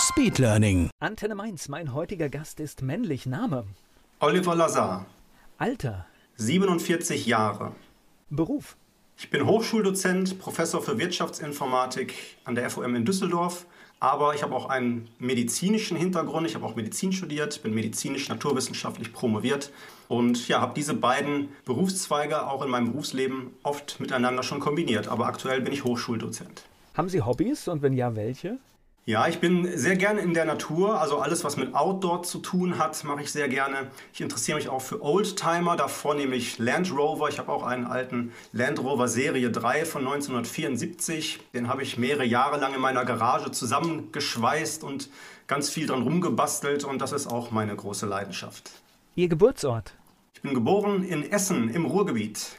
Speedlearning. Antenne Mainz, mein heutiger Gast ist männlich. Name, Oliver Lazar, Alter, 47 Jahre. Beruf, Ich bin Hochschuldozent, Professor für Wirtschaftsinformatik an der FOM in Düsseldorf, aber ich habe auch einen medizinischen Hintergrund. Ich habe auch Medizin studiert, bin medizinisch-naturwissenschaftlich promoviert und ja, habe diese beiden Berufszweige auch in meinem Berufsleben oft miteinander schon kombiniert. Aber aktuell bin ich Hochschuldozent. haben Sie Hobbys und wenn ja, welche? Ja, ich bin sehr gerne in der Natur, also alles, was mit Outdoor zu tun hat, mache ich sehr gerne. Ich interessiere mich auch für Oldtimer, davor nämlich Land Rover. Ich habe auch einen alten Land Rover Serie 3 von 1974. Den habe ich mehrere Jahre lang in meiner Garage zusammengeschweißt und ganz viel dran rumgebastelt und das ist auch meine große Leidenschaft. Ihr Geburtsort. Ich bin geboren in Essen im Ruhrgebiet.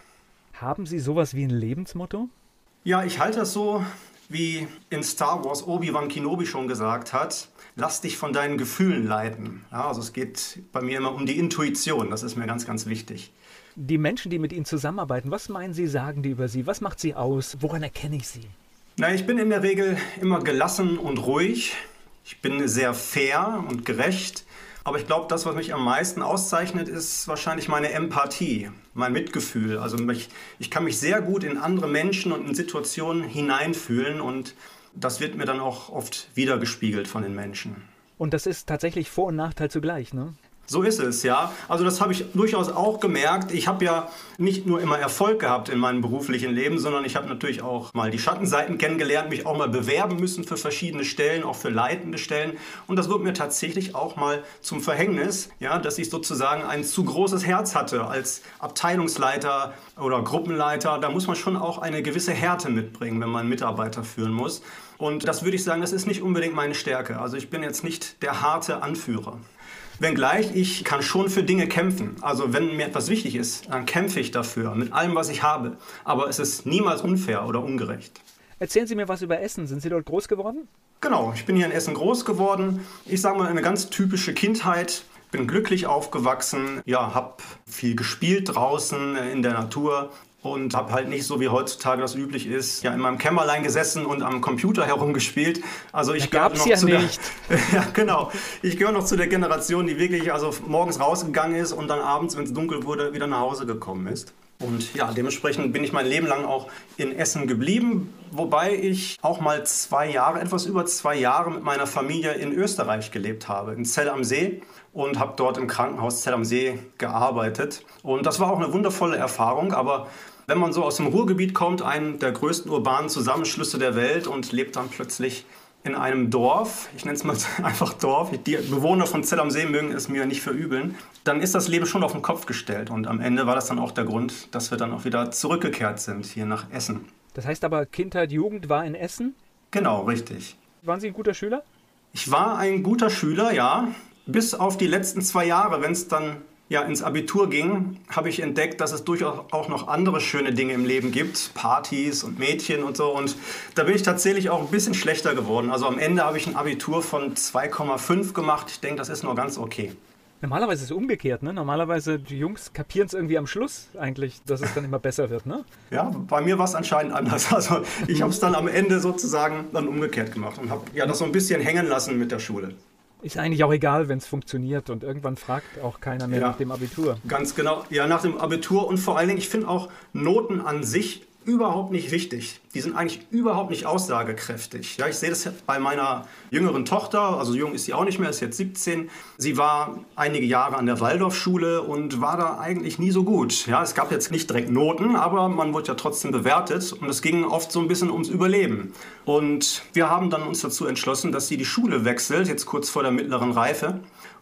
Haben Sie sowas wie ein Lebensmotto? Ja, ich halte das so, wie in Star Wars Obi-Wan Kenobi schon gesagt hat, lass dich von deinen Gefühlen leiten. Ja, also es geht bei mir immer um die Intuition, das ist mir ganz, ganz wichtig. Die Menschen, die mit Ihnen zusammenarbeiten, was meinen Sie, sagen die über Sie? Was macht Sie aus? Woran erkenne ich Sie? Na, ich bin in der Regel immer gelassen und ruhig. Ich bin sehr fair und gerecht. Aber ich glaube, das, was mich am meisten auszeichnet, ist wahrscheinlich meine Empathie, mein Mitgefühl. Also mich, ich kann mich sehr gut in andere Menschen und in Situationen hineinfühlen und das wird mir dann auch oft wiedergespiegelt von den Menschen. Und das ist tatsächlich Vor- und Nachteil zugleich, ne? So ist es, ja. Also das habe ich durchaus auch gemerkt. Ich habe ja nicht nur immer Erfolg gehabt in meinem beruflichen Leben, sondern ich habe natürlich auch mal die Schattenseiten kennengelernt, mich auch mal bewerben müssen für verschiedene Stellen, auch für leitende Stellen. Und das wurde mir tatsächlich auch mal zum Verhängnis, ja, dass ich sozusagen ein zu großes Herz hatte als Abteilungsleiter oder Gruppenleiter. Da muss man schon auch eine gewisse Härte mitbringen, wenn man Mitarbeiter führen muss. Und das würde ich sagen, das ist nicht unbedingt meine Stärke. Also ich bin jetzt nicht der harte Anführer. Wenngleich, ich kann schon für Dinge kämpfen. Also wenn mir etwas wichtig ist, dann kämpfe ich dafür, mit allem, was ich habe. Aber es ist niemals unfair oder ungerecht. Erzählen Sie mir was über Essen. Sind Sie dort groß geworden? Genau, ich bin hier in Essen groß geworden. Ich sage mal, eine ganz typische Kindheit. Bin glücklich aufgewachsen, ja, habe viel gespielt draußen in der Natur und habe halt nicht so wie heutzutage das üblich ist, ja in meinem Kämmerlein gesessen und am Computer herumgespielt. Also ich gab's noch ja zu nicht. Der, ja, genau. Ich gehöre noch zu der Generation, die wirklich also morgens rausgegangen ist und dann abends, wenn es dunkel wurde, wieder nach Hause gekommen ist. Und ja, dementsprechend bin ich mein Leben lang auch in Essen geblieben, wobei ich auch mal zwei Jahre, etwas über zwei Jahre mit meiner Familie in Österreich gelebt habe, in Zell am See und habe dort im Krankenhaus Zell am See gearbeitet. Und das war auch eine wundervolle Erfahrung, aber wenn man so aus dem Ruhrgebiet kommt, einen der größten urbanen Zusammenschlüsse der Welt und lebt dann plötzlich in einem Dorf, ich nenne es mal einfach Dorf, die Bewohner von Zell am See mögen es mir nicht verübeln, dann ist das Leben schon auf den Kopf gestellt. Und am Ende war das dann auch der Grund, dass wir dann auch wieder zurückgekehrt sind hier nach Essen. Das heißt aber, Kindheit, Jugend war in Essen. Genau, richtig. Waren Sie ein guter Schüler? Ich war ein guter Schüler, ja. Bis auf die letzten zwei Jahre, wenn es dann ja, ins Abitur ging, habe ich entdeckt, dass es durchaus auch noch andere schöne Dinge im Leben gibt. Partys und Mädchen und so. Und da bin ich tatsächlich auch ein bisschen schlechter geworden. Also am Ende habe ich ein Abitur von 2,5 gemacht. Ich denke, das ist noch ganz okay. Normalerweise ist es umgekehrt, ne? Normalerweise die Jungs kapieren es irgendwie am Schluss eigentlich, dass es dann immer besser wird, ne? Ja, bei mir war es anscheinend anders. Also ich habe es dann am Ende sozusagen dann umgekehrt gemacht und habe ja das so ein bisschen hängen lassen mit der Schule. Ist eigentlich auch egal, wenn es funktioniert und irgendwann fragt auch keiner mehr Ja. nach dem Abitur. Ganz genau. Ja, nach dem Abitur und vor allen Dingen, ich finde auch Noten an sich überhaupt nicht wichtig. Die sind eigentlich überhaupt nicht aussagekräftig. Ja, ich sehe das bei meiner jüngeren Tochter, also jung ist sie auch nicht mehr, ist jetzt 17. Sie war einige Jahre an der Waldorfschule und war da eigentlich nie so gut. Ja, es gab jetzt nicht direkt Noten, aber man wurde ja trotzdem bewertet und es ging oft so ein bisschen ums Überleben. Und wir haben dann uns dazu entschlossen, dass sie die Schule wechselt, jetzt kurz vor der mittleren Reife.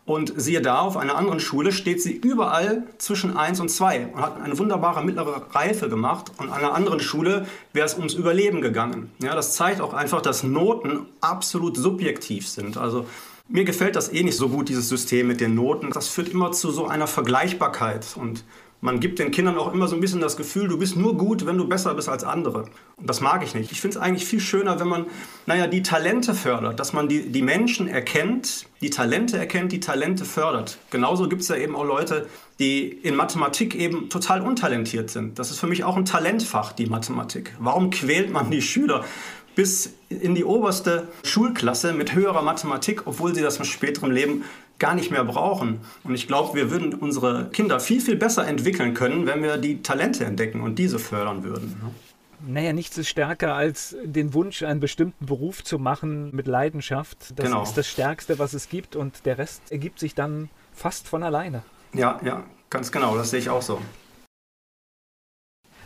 Und siehe da, auf einer anderen Schule steht sie überall zwischen 1 und 2 und hat eine wunderbare mittlere Reife gemacht. Und an einer anderen Schule wäre es ums Überleben gegangen. Ja, das zeigt auch einfach, dass Noten absolut subjektiv sind. Also mir gefällt das eh nicht so gut, dieses System mit den Noten. Das führt immer zu so einer Vergleichbarkeit. Und man gibt den Kindern auch immer so ein bisschen das Gefühl, du bist nur gut, wenn du besser bist als andere. Und das mag ich nicht. Ich finde es eigentlich viel schöner, wenn man, naja, die Talente fördert, dass man die, die Menschen erkennt, die Talente erkennt, die Talente fördert. Genauso gibt es ja eben auch Leute, die in Mathematik eben total untalentiert sind. Das ist für mich auch ein Talentfach, die Mathematik. Warum quält man die Schüler bis in die oberste Schulklasse mit höherer Mathematik, obwohl sie das im späteren Leben gar nicht mehr brauchen. Und ich glaube, wir würden unsere Kinder viel, viel besser entwickeln können, wenn wir die Talente entdecken und diese fördern würden. Ne? Naja, nichts ist stärker als den Wunsch, einen bestimmten Beruf zu machen mit Leidenschaft. Das genau. ist das Stärkste, was es gibt und der Rest ergibt sich dann fast von alleine. Ja, ja, ganz genau, das sehe ich auch so.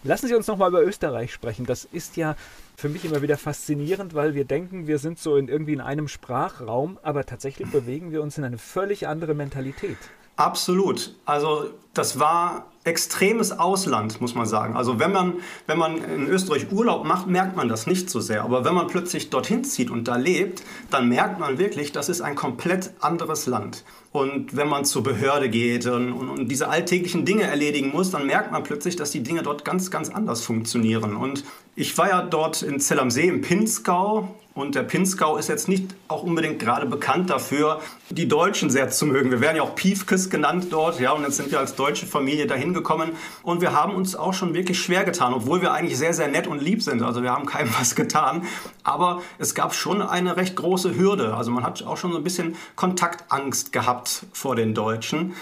Lassen Sie uns nochmal über Österreich sprechen. Das ist ja für mich immer wieder faszinierend, weil wir denken, wir sind so in irgendwie in einem Sprachraum, aber tatsächlich bewegen wir uns in eine völlig andere Mentalität. Absolut. Also das war extremes Ausland, muss man sagen. Also wenn man, wenn man in Österreich Urlaub macht, merkt man das nicht so sehr. Aber wenn man plötzlich dorthin zieht und da lebt, dann merkt man wirklich, das ist ein komplett anderes Land. Und wenn man zur Behörde geht und, und, diese alltäglichen Dinge erledigen muss, dann merkt man plötzlich, dass die Dinge dort ganz, ganz anders funktionieren. Und ich war ja dort in Zell am See im Pinzgau und der Pinzgau ist jetzt nicht auch unbedingt gerade bekannt dafür, die Deutschen sehr zu mögen. Wir werden ja auch Piefkes genannt dort, ja, und jetzt sind wir als deutsche Familie dahin gekommen und wir haben uns auch schon wirklich schwer getan, obwohl wir eigentlich sehr, sehr nett und lieb sind. Also wir haben keinem was getan, aber es gab schon eine recht große Hürde. Also man hat auch schon so ein bisschen Kontaktangst gehabt vor den Deutschen.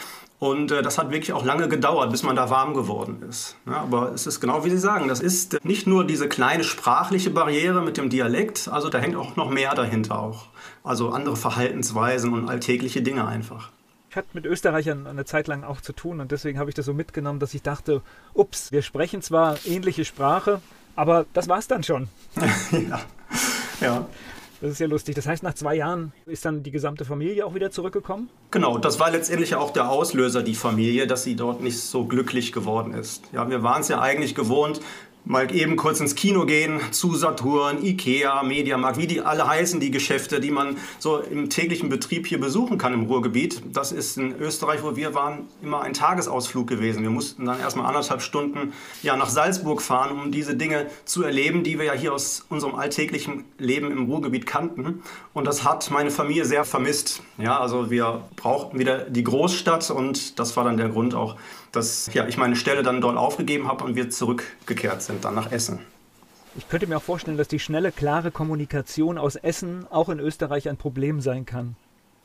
Und äh, das hat wirklich auch lange gedauert, bis man da warm geworden ist. Ja, aber es ist genau wie Sie sagen, das ist nicht nur diese kleine sprachliche Barriere mit dem Dialekt, also da hängt auch noch mehr dahinter auch. Also andere Verhaltensweisen und alltägliche Dinge einfach. Ich hatte mit Österreichern eine Zeit lang auch zu tun und deswegen habe ich das so mitgenommen, dass ich dachte, ups, wir sprechen zwar ähnliche Sprache, aber das war's dann schon. ja. ja. Das ist ja lustig. Das heißt, nach zwei Jahren ist dann die gesamte Familie auch wieder zurückgekommen? Genau, das war letztendlich auch der Auslöser, die Familie, dass sie dort nicht so glücklich geworden ist. Ja, wir waren es ja eigentlich gewohnt, mal eben kurz ins Kino gehen, zu Saturn, Ikea, Mediamarkt, wie die alle heißen, die Geschäfte, die man so im täglichen Betrieb hier besuchen kann im Ruhrgebiet. Das ist in Österreich, wo wir waren, immer ein Tagesausflug gewesen. Wir mussten dann erstmal anderthalb Stunden ja, nach Salzburg fahren, um diese Dinge zu erleben, die wir ja hier aus unserem alltäglichen Leben im Ruhrgebiet kannten. Und das hat meine Familie sehr vermisst. Ja, also wir brauchten wieder die Großstadt und das war dann der Grund auch, dass ja, ich meine Stelle dann dort aufgegeben habe und wir zurückgekehrt sind, dann nach Essen. Ich könnte mir auch vorstellen, dass die schnelle, klare Kommunikation aus Essen auch in Österreich ein Problem sein kann.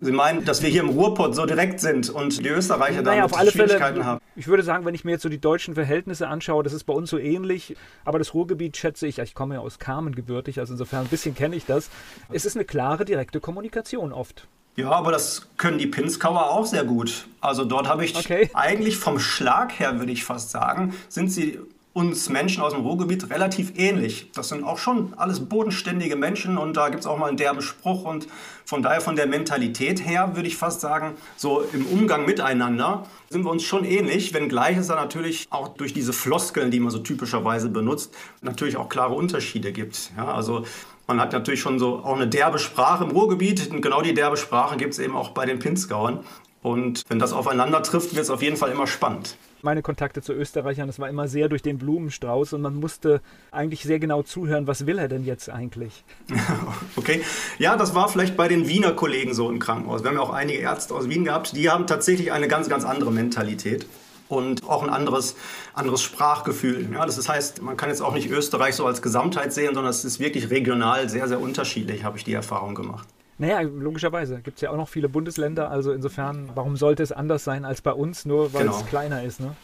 Sie meinen, dass wir hier im Ruhrpott so direkt sind und die Österreicher naja, damit auf alle Schwierigkeiten Fälle, haben? Ich würde sagen, wenn ich mir jetzt so die deutschen Verhältnisse anschaue, das ist bei uns so ähnlich. Aber das Ruhrgebiet schätze ich, ich komme ja aus Kamen gebürtig, also insofern ein bisschen kenne ich das. Es ist eine klare, direkte Kommunikation oft. Ja, aber das können die Pinskauer auch sehr gut. Also dort habe ich okay. eigentlich vom Schlag her, würde ich fast sagen, sind sie uns Menschen aus dem Ruhrgebiet relativ ähnlich. Das sind auch schon alles bodenständige Menschen und da gibt es auch mal einen derben Spruch und von daher von der Mentalität her würde ich fast sagen, so im Umgang miteinander sind wir uns schon ähnlich, wenngleich es da natürlich auch durch diese Floskeln, die man so typischerweise benutzt, natürlich auch klare Unterschiede gibt. Ja, also man hat natürlich schon so auch eine derbe Sprache im Ruhrgebiet und genau die derbe Sprache gibt es eben auch bei den Pinzgauern. Und wenn das aufeinander trifft, wird es auf jeden Fall immer spannend. Meine Kontakte zu Österreichern, das war immer sehr durch den Blumenstrauß und man musste eigentlich sehr genau zuhören, was will er denn jetzt eigentlich? okay, ja, das war vielleicht bei den Wiener Kollegen so im Krankenhaus. Wir haben ja auch einige Ärzte aus Wien gehabt, die haben tatsächlich eine ganz, ganz andere Mentalität und auch ein anderes, anderes Sprachgefühl. Ja, das heißt, man kann jetzt auch nicht Österreich so als Gesamtheit sehen, sondern es ist wirklich regional sehr, sehr unterschiedlich, habe ich die Erfahrung gemacht. Naja, logischerweise gibt es ja auch noch viele Bundesländer, also insofern, warum sollte es anders sein als bei uns, nur weil genau. es kleiner ist, ne?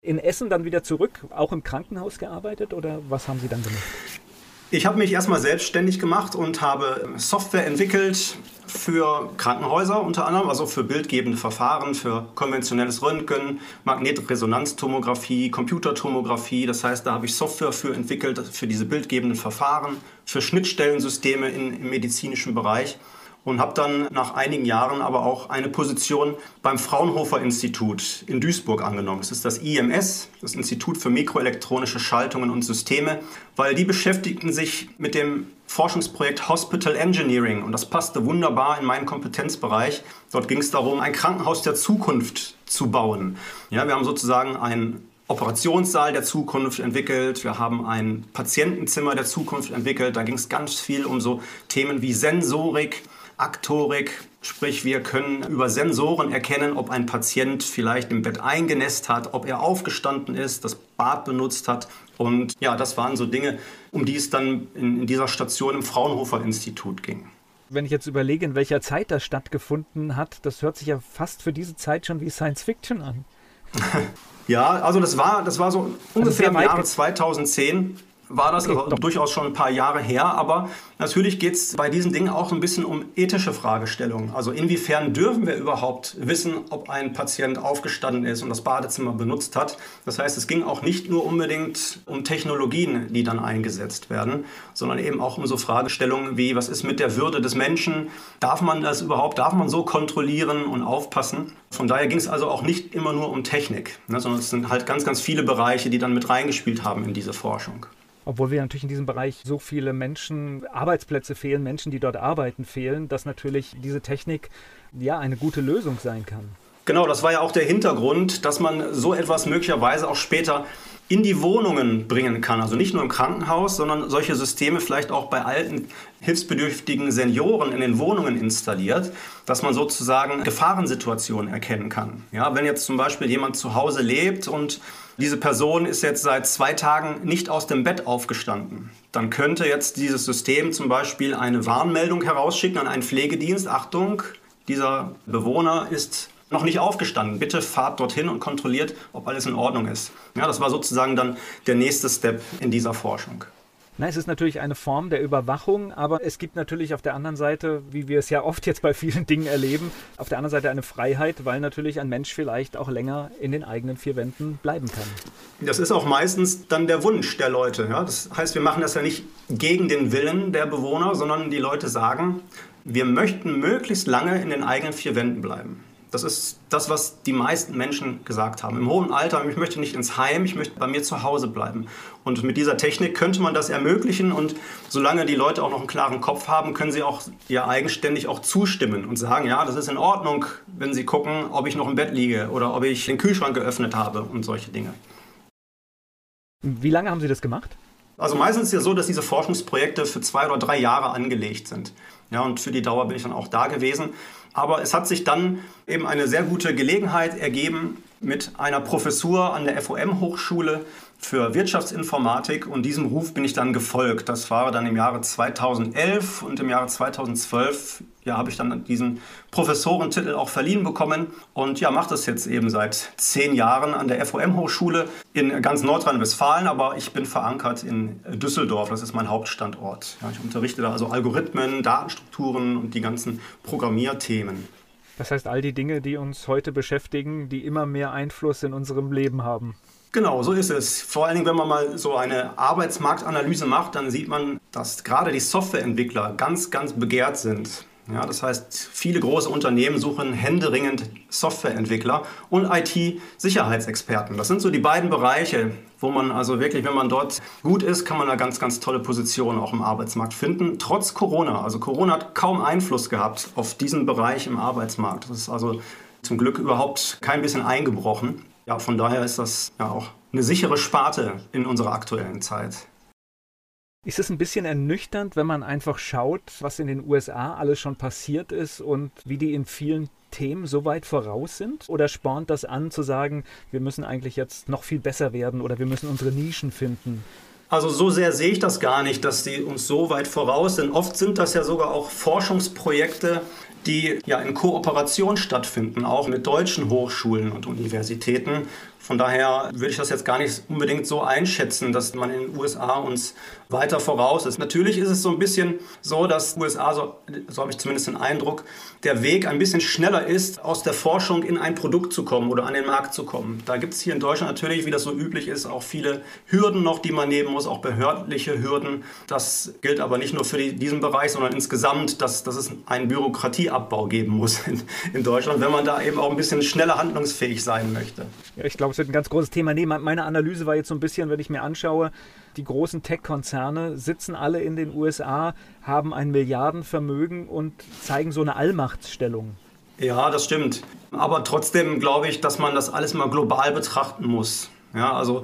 In Essen dann wieder zurück, auch im Krankenhaus gearbeitet oder was haben Sie dann gemacht? Ich habe mich erstmal selbstständig gemacht und habe Software entwickelt für Krankenhäuser unter anderem, also für bildgebende Verfahren, für konventionelles Röntgen, Magnetresonanztomographie, Computertomographie. Das heißt, da habe ich Software für entwickelt, für diese bildgebenden Verfahren, für Schnittstellensysteme in, im medizinischen Bereich. Und habe dann nach einigen Jahren aber auch eine Position beim Fraunhofer Institut in Duisburg angenommen. Das ist das IMS, das Institut für mikroelektronische Schaltungen und Systeme, weil die beschäftigten sich mit dem Forschungsprojekt Hospital Engineering und das passte wunderbar in meinen Kompetenzbereich. Dort ging es darum, ein Krankenhaus der Zukunft zu bauen. Ja, wir haben sozusagen ein Operationssaal der Zukunft entwickelt, wir haben ein Patientenzimmer der Zukunft entwickelt. Da ging es ganz viel um so Themen wie Sensorik, Aktorik, sprich wir können über Sensoren erkennen, ob ein Patient vielleicht im Bett eingenässt hat, ob er aufgestanden ist, das Bad benutzt hat. Und ja, das waren so Dinge, um die es dann in, in dieser Station im Fraunhofer Institut ging. Wenn ich jetzt überlege, in welcher Zeit das stattgefunden hat, das hört sich ja fast für diese Zeit schon wie Science Fiction an. Ja, also das war, das war so also ungefähr im Jahre 2010 war das okay, durchaus schon ein paar Jahre her, aber natürlich geht es bei diesen Dingen auch ein bisschen um ethische Fragestellungen. Also inwiefern dürfen wir überhaupt wissen, ob ein Patient aufgestanden ist und das Badezimmer benutzt hat. Das heißt, es ging auch nicht nur unbedingt um Technologien, die dann eingesetzt werden, sondern eben auch um so Fragestellungen wie, was ist mit der Würde des Menschen? Darf man das überhaupt, darf man so kontrollieren und aufpassen? Von daher ging es also auch nicht immer nur um Technik, ne, sondern es sind halt ganz, ganz viele Bereiche, die dann mit reingespielt haben in diese Forschung. Obwohl wir natürlich in diesem Bereich so viele Menschen, Arbeitsplätze fehlen, Menschen, die dort arbeiten, fehlen, dass natürlich diese Technik ja eine gute Lösung sein kann. Genau, das war ja auch der Hintergrund, dass man so etwas möglicherweise auch später in die Wohnungen bringen kann. Also nicht nur im Krankenhaus, sondern solche Systeme vielleicht auch bei alten, hilfsbedürftigen Senioren in den Wohnungen installiert, dass man sozusagen Gefahrensituationen erkennen kann. Ja, wenn jetzt zum Beispiel jemand zu Hause lebt und diese Person ist jetzt seit zwei Tagen nicht aus dem Bett aufgestanden. Dann könnte jetzt dieses System zum Beispiel eine Warnmeldung herausschicken an einen Pflegedienst. Achtung, dieser Bewohner ist noch nicht aufgestanden. Bitte fahrt dorthin und kontrolliert, ob alles in Ordnung ist. Ja, das war sozusagen dann der nächste Step in dieser Forschung. Na, es ist natürlich eine Form der Überwachung, aber es gibt natürlich auf der anderen Seite, wie wir es ja oft jetzt bei vielen Dingen erleben, auf der anderen Seite eine Freiheit, weil natürlich ein Mensch vielleicht auch länger in den eigenen vier Wänden bleiben kann. Das ist auch meistens dann der Wunsch der Leute. Ja? Das heißt, wir machen das ja nicht gegen den Willen der Bewohner, sondern die Leute sagen, wir möchten möglichst lange in den eigenen vier Wänden bleiben. Das ist das, was die meisten Menschen gesagt haben. Im hohen Alter, ich möchte nicht ins Heim, ich möchte bei mir zu Hause bleiben. Und mit dieser Technik könnte man das ermöglichen und solange die Leute auch noch einen klaren Kopf haben, können sie auch ja eigenständig auch zustimmen und sagen, ja, das ist in Ordnung, wenn sie gucken, ob ich noch im Bett liege oder ob ich den Kühlschrank geöffnet habe und solche Dinge. Wie lange haben Sie das gemacht? Also meistens ist es ja so, dass diese Forschungsprojekte für zwei oder drei Jahre angelegt sind. Ja, und für die Dauer bin ich dann auch da gewesen. Aber es hat sich dann eben eine sehr gute Gelegenheit ergeben mit einer Professur an der FOM-Hochschule für Wirtschaftsinformatik und diesem Ruf bin ich dann gefolgt. Das war dann im Jahre 2011 und im Jahre 2012 ja, habe ich dann diesen Professorentitel auch verliehen bekommen und ja, mache das jetzt eben seit zehn Jahren an der FOM-Hochschule in ganz Nordrhein-Westfalen, aber ich bin verankert in Düsseldorf, das ist mein Hauptstandort. Ja, ich unterrichte da also Algorithmen, Datenstrukturen und die ganzen Programmierthemen. Das heißt, all die Dinge, die uns heute beschäftigen, die immer mehr Einfluss in unserem Leben haben. Genau, so ist es. Vor allen Dingen, wenn man mal so eine Arbeitsmarktanalyse macht, dann sieht man, dass gerade die Softwareentwickler ganz, ganz begehrt sind. Ja, das heißt, viele große Unternehmen suchen händeringend Softwareentwickler und IT-Sicherheitsexperten. Das sind so die beiden Bereiche, wo man also wirklich, wenn man dort gut ist, kann man da ganz, ganz tolle Positionen auch im Arbeitsmarkt finden, trotz Corona. Also Corona hat kaum Einfluss gehabt auf diesen Bereich im Arbeitsmarkt. Das ist also zum Glück überhaupt kein bisschen eingebrochen. Ja, von daher ist das ja auch eine sichere Sparte in unserer aktuellen Zeit. Ist es ein bisschen ernüchternd, wenn man einfach schaut, was in den USA alles schon passiert ist und wie die in vielen Themen so weit voraus sind? Oder spornt das an zu sagen, wir müssen eigentlich jetzt noch viel besser werden oder wir müssen unsere Nischen finden? Also so sehr sehe ich das gar nicht, dass die uns so weit voraus sind. Oft sind das ja sogar auch Forschungsprojekte, die ja in Kooperation stattfinden, auch mit deutschen Hochschulen und Universitäten, Von daher würde ich das jetzt gar nicht unbedingt so einschätzen, dass man in den USA uns weiter voraus ist. Natürlich ist es so ein bisschen so, dass USA, so, so habe ich zumindest den Eindruck, der Weg ein bisschen schneller ist, aus der Forschung in ein Produkt zu kommen oder an den Markt zu kommen. Da gibt es hier in Deutschland natürlich, wie das so üblich ist, auch viele Hürden noch, die man nehmen muss, auch behördliche Hürden. Das gilt aber nicht nur für die, diesen Bereich, sondern insgesamt, dass, dass es einen Bürokratieabbau geben muss in, in Deutschland, wenn man da eben auch ein bisschen schneller handlungsfähig sein möchte. Ja, ich glaube, es wird ein ganz großes Thema. Nee, meine Analyse war jetzt so ein bisschen, wenn ich mir anschaue, die großen Tech-Konzerne sitzen alle in den USA, haben ein Milliardenvermögen und zeigen so eine Allmachtsstellung. Ja, das stimmt. Aber trotzdem glaube ich, dass man das alles mal global betrachten muss. Ja, also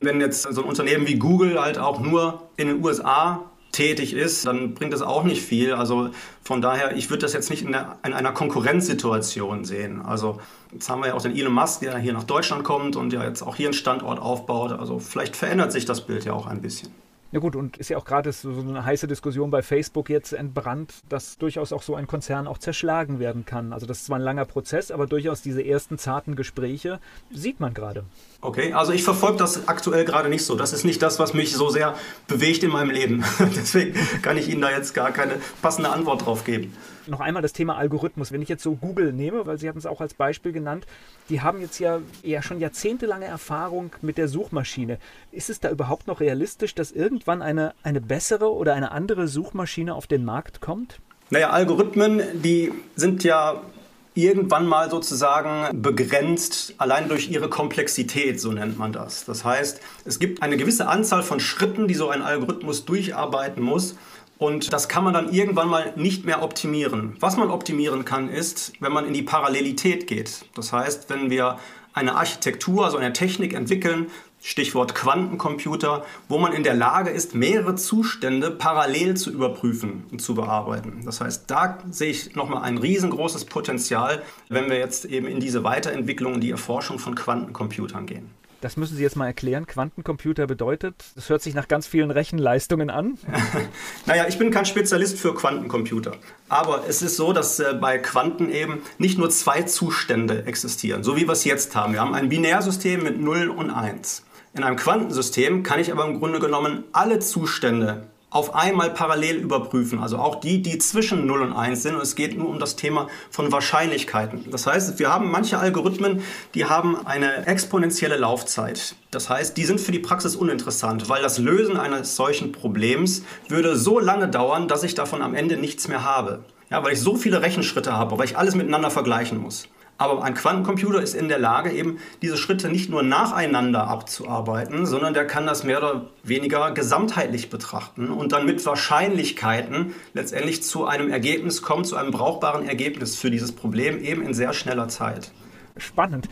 wenn jetzt so ein Unternehmen wie Google halt auch nur in den USA tätig ist, dann bringt das auch nicht viel. Also von daher, ich würde das jetzt nicht in, der, in, einer Konkurrenzsituation sehen. Also jetzt haben wir ja auch den Elon Musk, der hier nach Deutschland kommt und ja jetzt auch hier einen Standort aufbaut. Also vielleicht verändert sich das Bild ja auch ein bisschen. Ja gut, und ist ja auch gerade so eine heiße Diskussion bei Facebook jetzt entbrannt, dass durchaus auch so ein Konzern auch zerschlagen werden kann. Also das ist zwar ein langer Prozess, aber durchaus diese ersten zarten Gespräche sieht man gerade. Okay, also ich verfolge das aktuell gerade nicht so. Das ist nicht das, was mich so sehr bewegt in meinem Leben. Deswegen kann ich Ihnen da jetzt gar keine passende Antwort drauf geben noch einmal das Thema Algorithmus. Wenn ich jetzt so Google nehme, weil Sie hatten es auch als Beispiel genannt, die haben jetzt ja, ja schon jahrzehntelange Erfahrung mit der Suchmaschine. Ist es da überhaupt noch realistisch, dass irgendwann eine, eine bessere oder eine andere Suchmaschine auf den Markt kommt? Naja, Algorithmen, die sind ja irgendwann mal sozusagen begrenzt, allein durch ihre Komplexität, so nennt man das. Das heißt, es gibt eine gewisse Anzahl von Schritten, die so ein Algorithmus durcharbeiten muss. Und das kann man dann irgendwann mal nicht mehr optimieren. Was man optimieren kann, ist, wenn man in die Parallelität geht. Das heißt, wenn wir eine Architektur, also eine Technik entwickeln, Stichwort Quantencomputer, wo man in der Lage ist, mehrere Zustände parallel zu überprüfen und zu bearbeiten. Das heißt, da sehe ich nochmal ein riesengroßes Potenzial, wenn wir jetzt eben in diese Weiterentwicklung und die Erforschung von Quantencomputern gehen. Das müssen Sie jetzt mal erklären. Quantencomputer bedeutet, das hört sich nach ganz vielen Rechenleistungen an. naja, ich bin kein Spezialist für Quantencomputer. Aber es ist so, dass äh, bei Quanten eben nicht nur zwei Zustände existieren, so wie wir es jetzt haben. Wir haben ein Binärsystem mit 0 und 1. In einem Quantensystem kann ich aber im Grunde genommen alle Zustände auf einmal parallel überprüfen. Also auch die, die zwischen 0 und 1 sind. Und es geht nur um das Thema von Wahrscheinlichkeiten. Das heißt, wir haben manche Algorithmen, die haben eine exponentielle Laufzeit. Das heißt, die sind für die Praxis uninteressant, weil das Lösen eines solchen Problems würde so lange dauern, dass ich davon am Ende nichts mehr habe. Ja, weil ich so viele Rechenschritte habe, weil ich alles miteinander vergleichen muss. Aber ein Quantencomputer ist in der Lage, eben diese Schritte nicht nur nacheinander abzuarbeiten, sondern der kann das mehr oder weniger gesamtheitlich betrachten und dann mit Wahrscheinlichkeiten letztendlich zu einem Ergebnis kommen, zu einem brauchbaren Ergebnis für dieses Problem eben in sehr schneller Zeit. Spannend.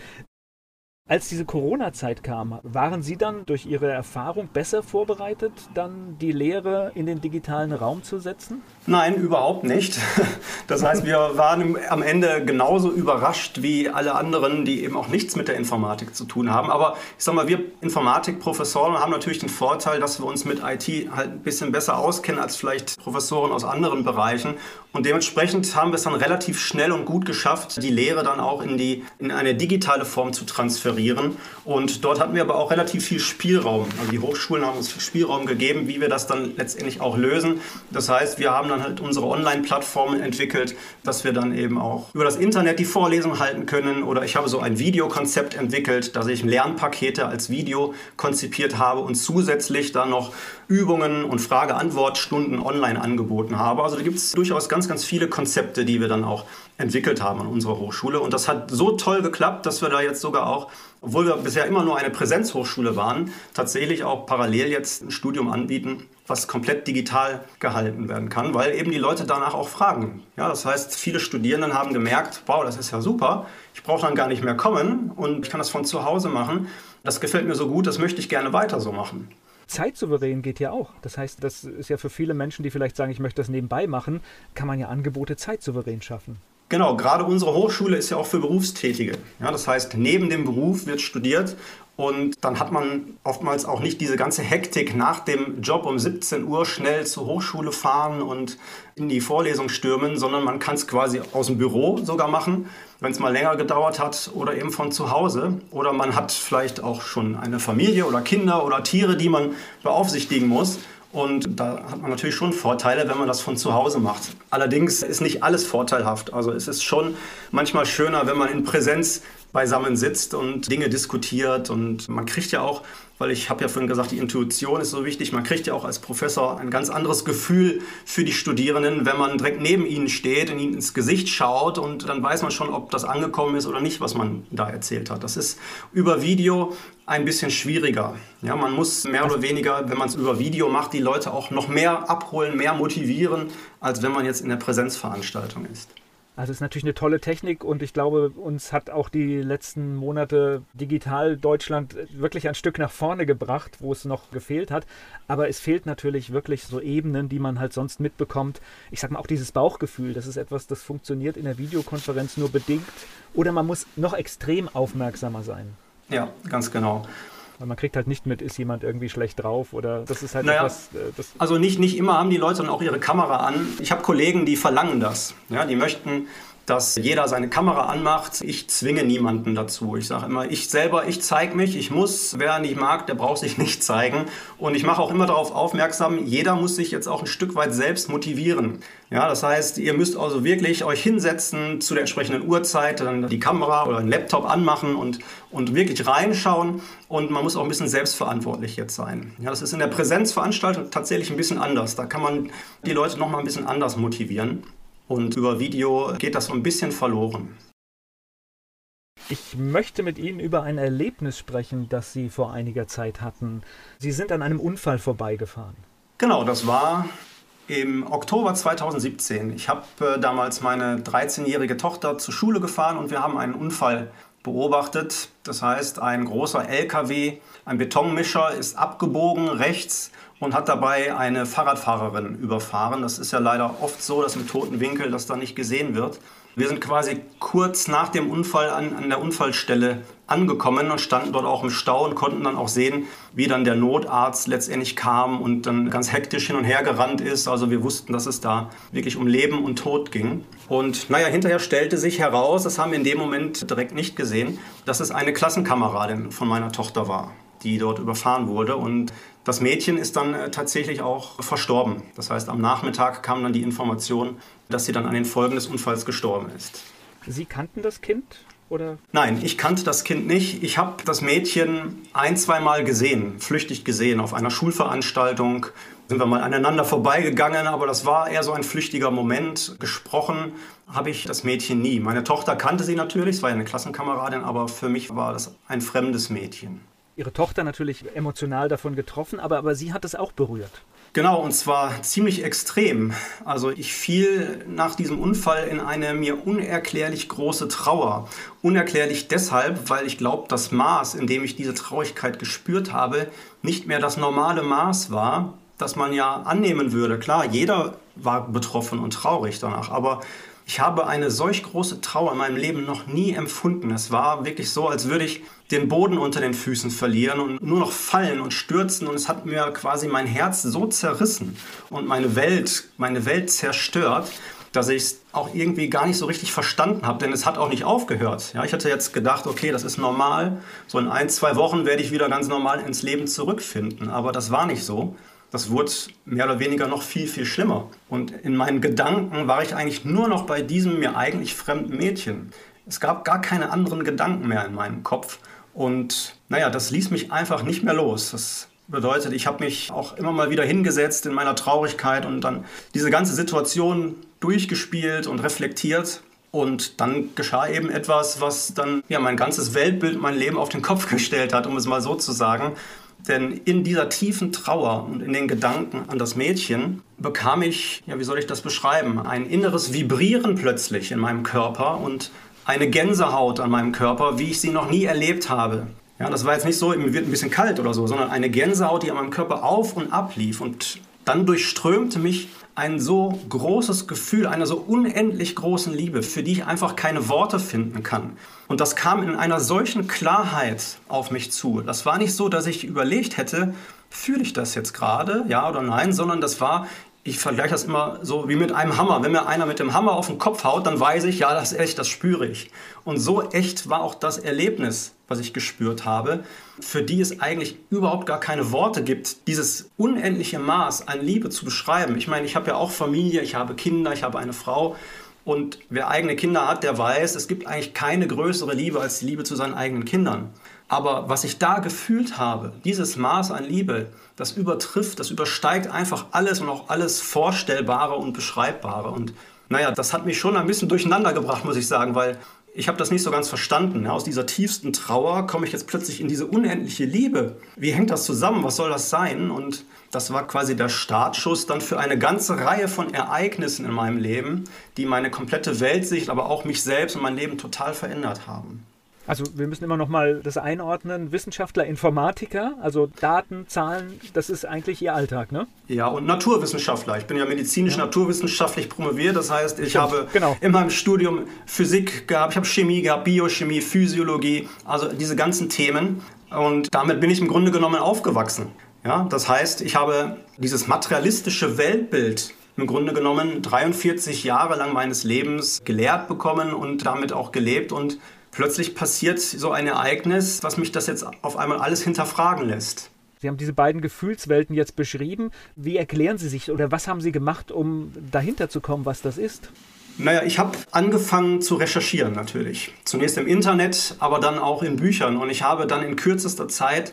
Als diese Corona-Zeit kam, waren Sie dann durch Ihre Erfahrung besser vorbereitet, dann die Lehre in den digitalen Raum zu setzen? Nein, überhaupt nicht. Das heißt, wir waren am Ende genauso überrascht wie alle anderen, die eben auch nichts mit der Informatik zu tun haben. Aber ich sag mal, wir Informatikprofessoren haben natürlich den Vorteil, dass wir uns mit IT halt ein bisschen besser auskennen als vielleicht Professoren aus anderen Bereichen. Und dementsprechend haben wir es dann relativ schnell und gut geschafft, die Lehre dann auch in, die, in eine digitale Form zu transferieren. Und dort hatten wir aber auch relativ viel Spielraum. Also die Hochschulen haben uns Spielraum gegeben, wie wir das dann letztendlich auch lösen. Das heißt, wir haben dann halt unsere Online-Plattformen entwickelt, dass wir dann eben auch über das Internet die Vorlesung halten können. Oder ich habe so ein Videokonzept entwickelt, dass ich Lernpakete als Video konzipiert habe und zusätzlich dann noch Übungen und Frage-Antwort-Stunden online angeboten habe. Also da gibt es durchaus ganz, ganz viele Konzepte, die wir dann auch entwickelt haben an unserer Hochschule. Und das hat so toll geklappt, dass wir da jetzt sogar auch, obwohl wir bisher immer nur eine Präsenzhochschule waren, tatsächlich auch parallel jetzt ein Studium anbieten, was komplett digital gehalten werden kann, weil eben die Leute danach auch fragen. Ja, das heißt, viele Studierenden haben gemerkt, wow, das ist ja super, ich brauche dann gar nicht mehr kommen und ich kann das von zu Hause machen. Das gefällt mir so gut, das möchte ich gerne weiter so machen. Zeitsouverän geht ja auch. Das heißt, das ist ja für viele Menschen, die vielleicht sagen, ich möchte das nebenbei machen, kann man ja Angebote zeitsouverän schaffen. Genau, gerade unsere Hochschule ist ja auch für Berufstätige. Ja, das heißt, neben dem Beruf wird studiert und dann hat man oftmals auch nicht diese ganze Hektik nach dem Job um 17 Uhr schnell zur Hochschule fahren und in die Vorlesung stürmen, sondern man kann es quasi aus dem Büro sogar machen, wenn es mal länger gedauert hat oder eben von zu Hause. Oder man hat vielleicht auch schon eine Familie oder Kinder oder Tiere, die man beaufsichtigen muss. Und da hat man natürlich schon Vorteile, wenn man das von zu Hause macht. Allerdings ist nicht alles vorteilhaft. Also es ist schon manchmal schöner, wenn man in Präsenz beisammen sitzt und Dinge diskutiert. Und man kriegt ja auch, weil ich habe ja vorhin gesagt, die Intuition ist so wichtig, man kriegt ja auch als Professor ein ganz anderes Gefühl für die Studierenden, wenn man direkt neben ihnen steht, in ihnen ins Gesicht schaut und dann weiß man schon, ob das angekommen ist oder nicht, was man da erzählt hat. Das ist über Video ein bisschen schwieriger. Ja, man muss mehr oder weniger, wenn man es über Video macht, die Leute auch noch mehr abholen, mehr motivieren, als wenn man jetzt in der Präsenzveranstaltung ist. Also es ist natürlich eine tolle Technik und ich glaube, uns hat auch die letzten Monate digital Deutschland wirklich ein Stück nach vorne gebracht, wo es noch gefehlt hat. Aber es fehlt natürlich wirklich so Ebenen, die man halt sonst mitbekommt. Ich sag mal auch dieses Bauchgefühl, das ist etwas, das funktioniert in der Videokonferenz nur bedingt oder man muss noch extrem aufmerksamer sein. Ja, ganz genau. Weil man kriegt halt nicht mit, ist jemand irgendwie schlecht drauf oder das ist halt naja, etwas. Äh, also nicht, nicht immer haben die Leute dann auch ihre Kamera an. Ich habe Kollegen, die verlangen das. Ja, die möchten dass jeder seine Kamera anmacht. Ich zwinge niemanden dazu. Ich sage immer, ich selber, ich zeige mich, ich muss. Wer nicht mag, der braucht sich nicht zeigen. Und ich mache auch immer darauf aufmerksam, jeder muss sich jetzt auch ein Stück weit selbst motivieren. Ja, das heißt, ihr müsst also wirklich euch hinsetzen zu der entsprechenden Uhrzeit, dann die Kamera oder den Laptop anmachen und, und wirklich reinschauen. Und man muss auch ein bisschen selbstverantwortlich jetzt sein. Ja, das ist in der Präsenzveranstaltung tatsächlich ein bisschen anders. Da kann man die Leute noch mal ein bisschen anders motivieren. Und über Video geht das so ein bisschen verloren. Ich möchte mit Ihnen über ein Erlebnis sprechen, das Sie vor einiger Zeit hatten. Sie sind an einem Unfall vorbeigefahren. Genau, das war im Oktober 2017. Ich habe äh, damals meine 13-jährige Tochter zur Schule gefahren und wir haben einen Unfall beobachtet. Das heißt, ein großer LKW, ein Betonmischer ist abgebogen rechts und hat dabei eine Fahrradfahrerin überfahren. Das ist ja leider oft so, dass im toten Winkel das da nicht gesehen wird. Wir sind quasi kurz nach dem Unfall an, an, der Unfallstelle angekommen und standen dort auch im Stau und konnten dann auch sehen, wie dann der Notarzt letztendlich kam und dann ganz hektisch hin und her gerannt ist. Also wir wussten, dass es da wirklich um Leben und Tod ging. Und naja, hinterher stellte sich heraus, das haben wir in dem Moment direkt nicht gesehen, dass es eine Klassenkameradin von meiner Tochter war die dort überfahren wurde. Und das Mädchen ist dann äh, tatsächlich auch verstorben. Das heißt, am Nachmittag kam dann die Information, dass sie dann an den Folgen des Unfalls gestorben ist. Sie kannten das Kind? Oder? Nein, ich kannte das Kind nicht. Ich habe das Mädchen ein, zweimal gesehen, flüchtig gesehen, auf einer Schulveranstaltung. Sind wir mal aneinander vorbeigegangen, aber das war eher so ein flüchtiger Moment. Gesprochen habe ich das Mädchen nie. Meine Tochter kannte sie natürlich, es war ja eine Klassenkameradin, aber für mich war das ein fremdes Mädchen ihre Tochter natürlich emotional davon getroffen, aber, aber sie hat es auch berührt. Genau, und zwar ziemlich extrem. Also ich fiel nach diesem Unfall in eine mir unerklärlich große Trauer. Unerklärlich deshalb, weil ich glaube, das Maß, in dem ich diese Traurigkeit gespürt habe, nicht mehr das normale Maß war, das man ja annehmen würde. Klar, jeder war betroffen und traurig danach, aber ich habe eine solch große Trauer in meinem Leben noch nie empfunden. Es war wirklich so, als würde ich den Boden unter den Füßen verlieren und nur noch fallen und stürzen. Und es hat mir quasi mein Herz so zerrissen und meine Welt, meine Welt zerstört, dass ich es auch irgendwie gar nicht so richtig verstanden habe, denn es hat auch nicht aufgehört. Ja, ich hatte jetzt gedacht, okay, das ist normal. So in ein, zwei Wochen werde ich wieder ganz normal ins Leben zurückfinden. Aber das war nicht so das wurde mehr oder weniger noch viel, viel schlimmer. Und in meinen Gedanken war ich eigentlich nur noch bei diesem mir eigentlich fremden Mädchen. Es gab gar keine anderen Gedanken mehr in meinem Kopf. Und naja, das ließ mich einfach nicht mehr los. Das bedeutet, ich habe mich auch immer mal wieder hingesetzt in meiner Traurigkeit und dann diese ganze Situation durchgespielt und reflektiert. Und dann geschah eben etwas, was dann ja mein ganzes Weltbild, mein Leben auf den Kopf gestellt hat, um es mal so zu sagen. Denn in dieser tiefen Trauer und in den Gedanken an das Mädchen bekam ich, ja, wie soll ich das beschreiben, ein inneres Vibrieren plötzlich in meinem Körper und eine Gänsehaut an meinem Körper, wie ich sie noch nie erlebt habe. Ja, das war jetzt nicht so, mir wird ein bisschen kalt oder so, sondern eine Gänsehaut, die an meinem Körper auf und ab lief. Und dann durchströmte mich ein so großes Gefühl einer so unendlich großen Liebe, für die ich einfach keine Worte finden kann. Und das kam in einer solchen Klarheit auf mich zu. Das war nicht so, dass ich überlegt hätte, fühle ich das jetzt gerade, ja oder nein, sondern das war, ich vergleiche das immer so wie mit einem Hammer. Wenn mir einer mit dem Hammer auf den Kopf haut, dann weiß ich, ja, das ist echt, das spüre ich. Und so echt war auch das Erlebnis, was ich gespürt habe, für die es eigentlich überhaupt gar keine Worte gibt, dieses unendliche Maß an Liebe zu beschreiben. Ich meine, ich habe ja auch Familie, ich habe Kinder, ich habe eine Frau. Und wer eigene Kinder hat, der weiß, es gibt eigentlich keine größere Liebe als die Liebe zu seinen eigenen Kindern. Aber was ich da gefühlt habe, dieses Maß an Liebe, das übertrifft, das übersteigt einfach alles und auch alles Vorstellbare und Beschreibbare. Und naja, das hat mich schon ein bisschen durcheinander gebracht, muss ich sagen, weil ich habe das nicht so ganz verstanden. Aus dieser tiefsten Trauer komme ich jetzt plötzlich in diese unendliche Liebe. Wie hängt das zusammen? Was soll das sein? Und das war quasi der Startschuss dann für eine ganze Reihe von Ereignissen in meinem Leben, die meine komplette Weltsicht, aber auch mich selbst und mein Leben total verändert haben. Also wir müssen immer noch mal das einordnen. Wissenschaftler, Informatiker, also Daten, Zahlen, das ist eigentlich Ihr Alltag, ne? Ja, und Naturwissenschaftler. Ich bin ja medizinisch ja. naturwissenschaftlich promoviert. Das heißt, ich Stimmt, habe genau. in meinem Studium Physik gehabt, ich habe Chemie gehabt, Biochemie, Physiologie, also diese ganzen Themen. Und damit bin ich im Grunde genommen aufgewachsen. Ja, das heißt, ich habe dieses materialistische Weltbild im Grunde genommen 43 Jahre lang meines Lebens gelehrt bekommen und damit auch gelebt und plötzlich passiert so ein Ereignis, was mich das jetzt auf einmal alles hinterfragen lässt. Sie haben diese beiden Gefühlswelten jetzt beschrieben. Wie erklären Sie sich oder was haben Sie gemacht, um dahinter zu kommen, was das ist? Naja, ich habe angefangen zu recherchieren natürlich. Zunächst im Internet, aber dann auch in Büchern. Und ich habe dann in kürzester Zeit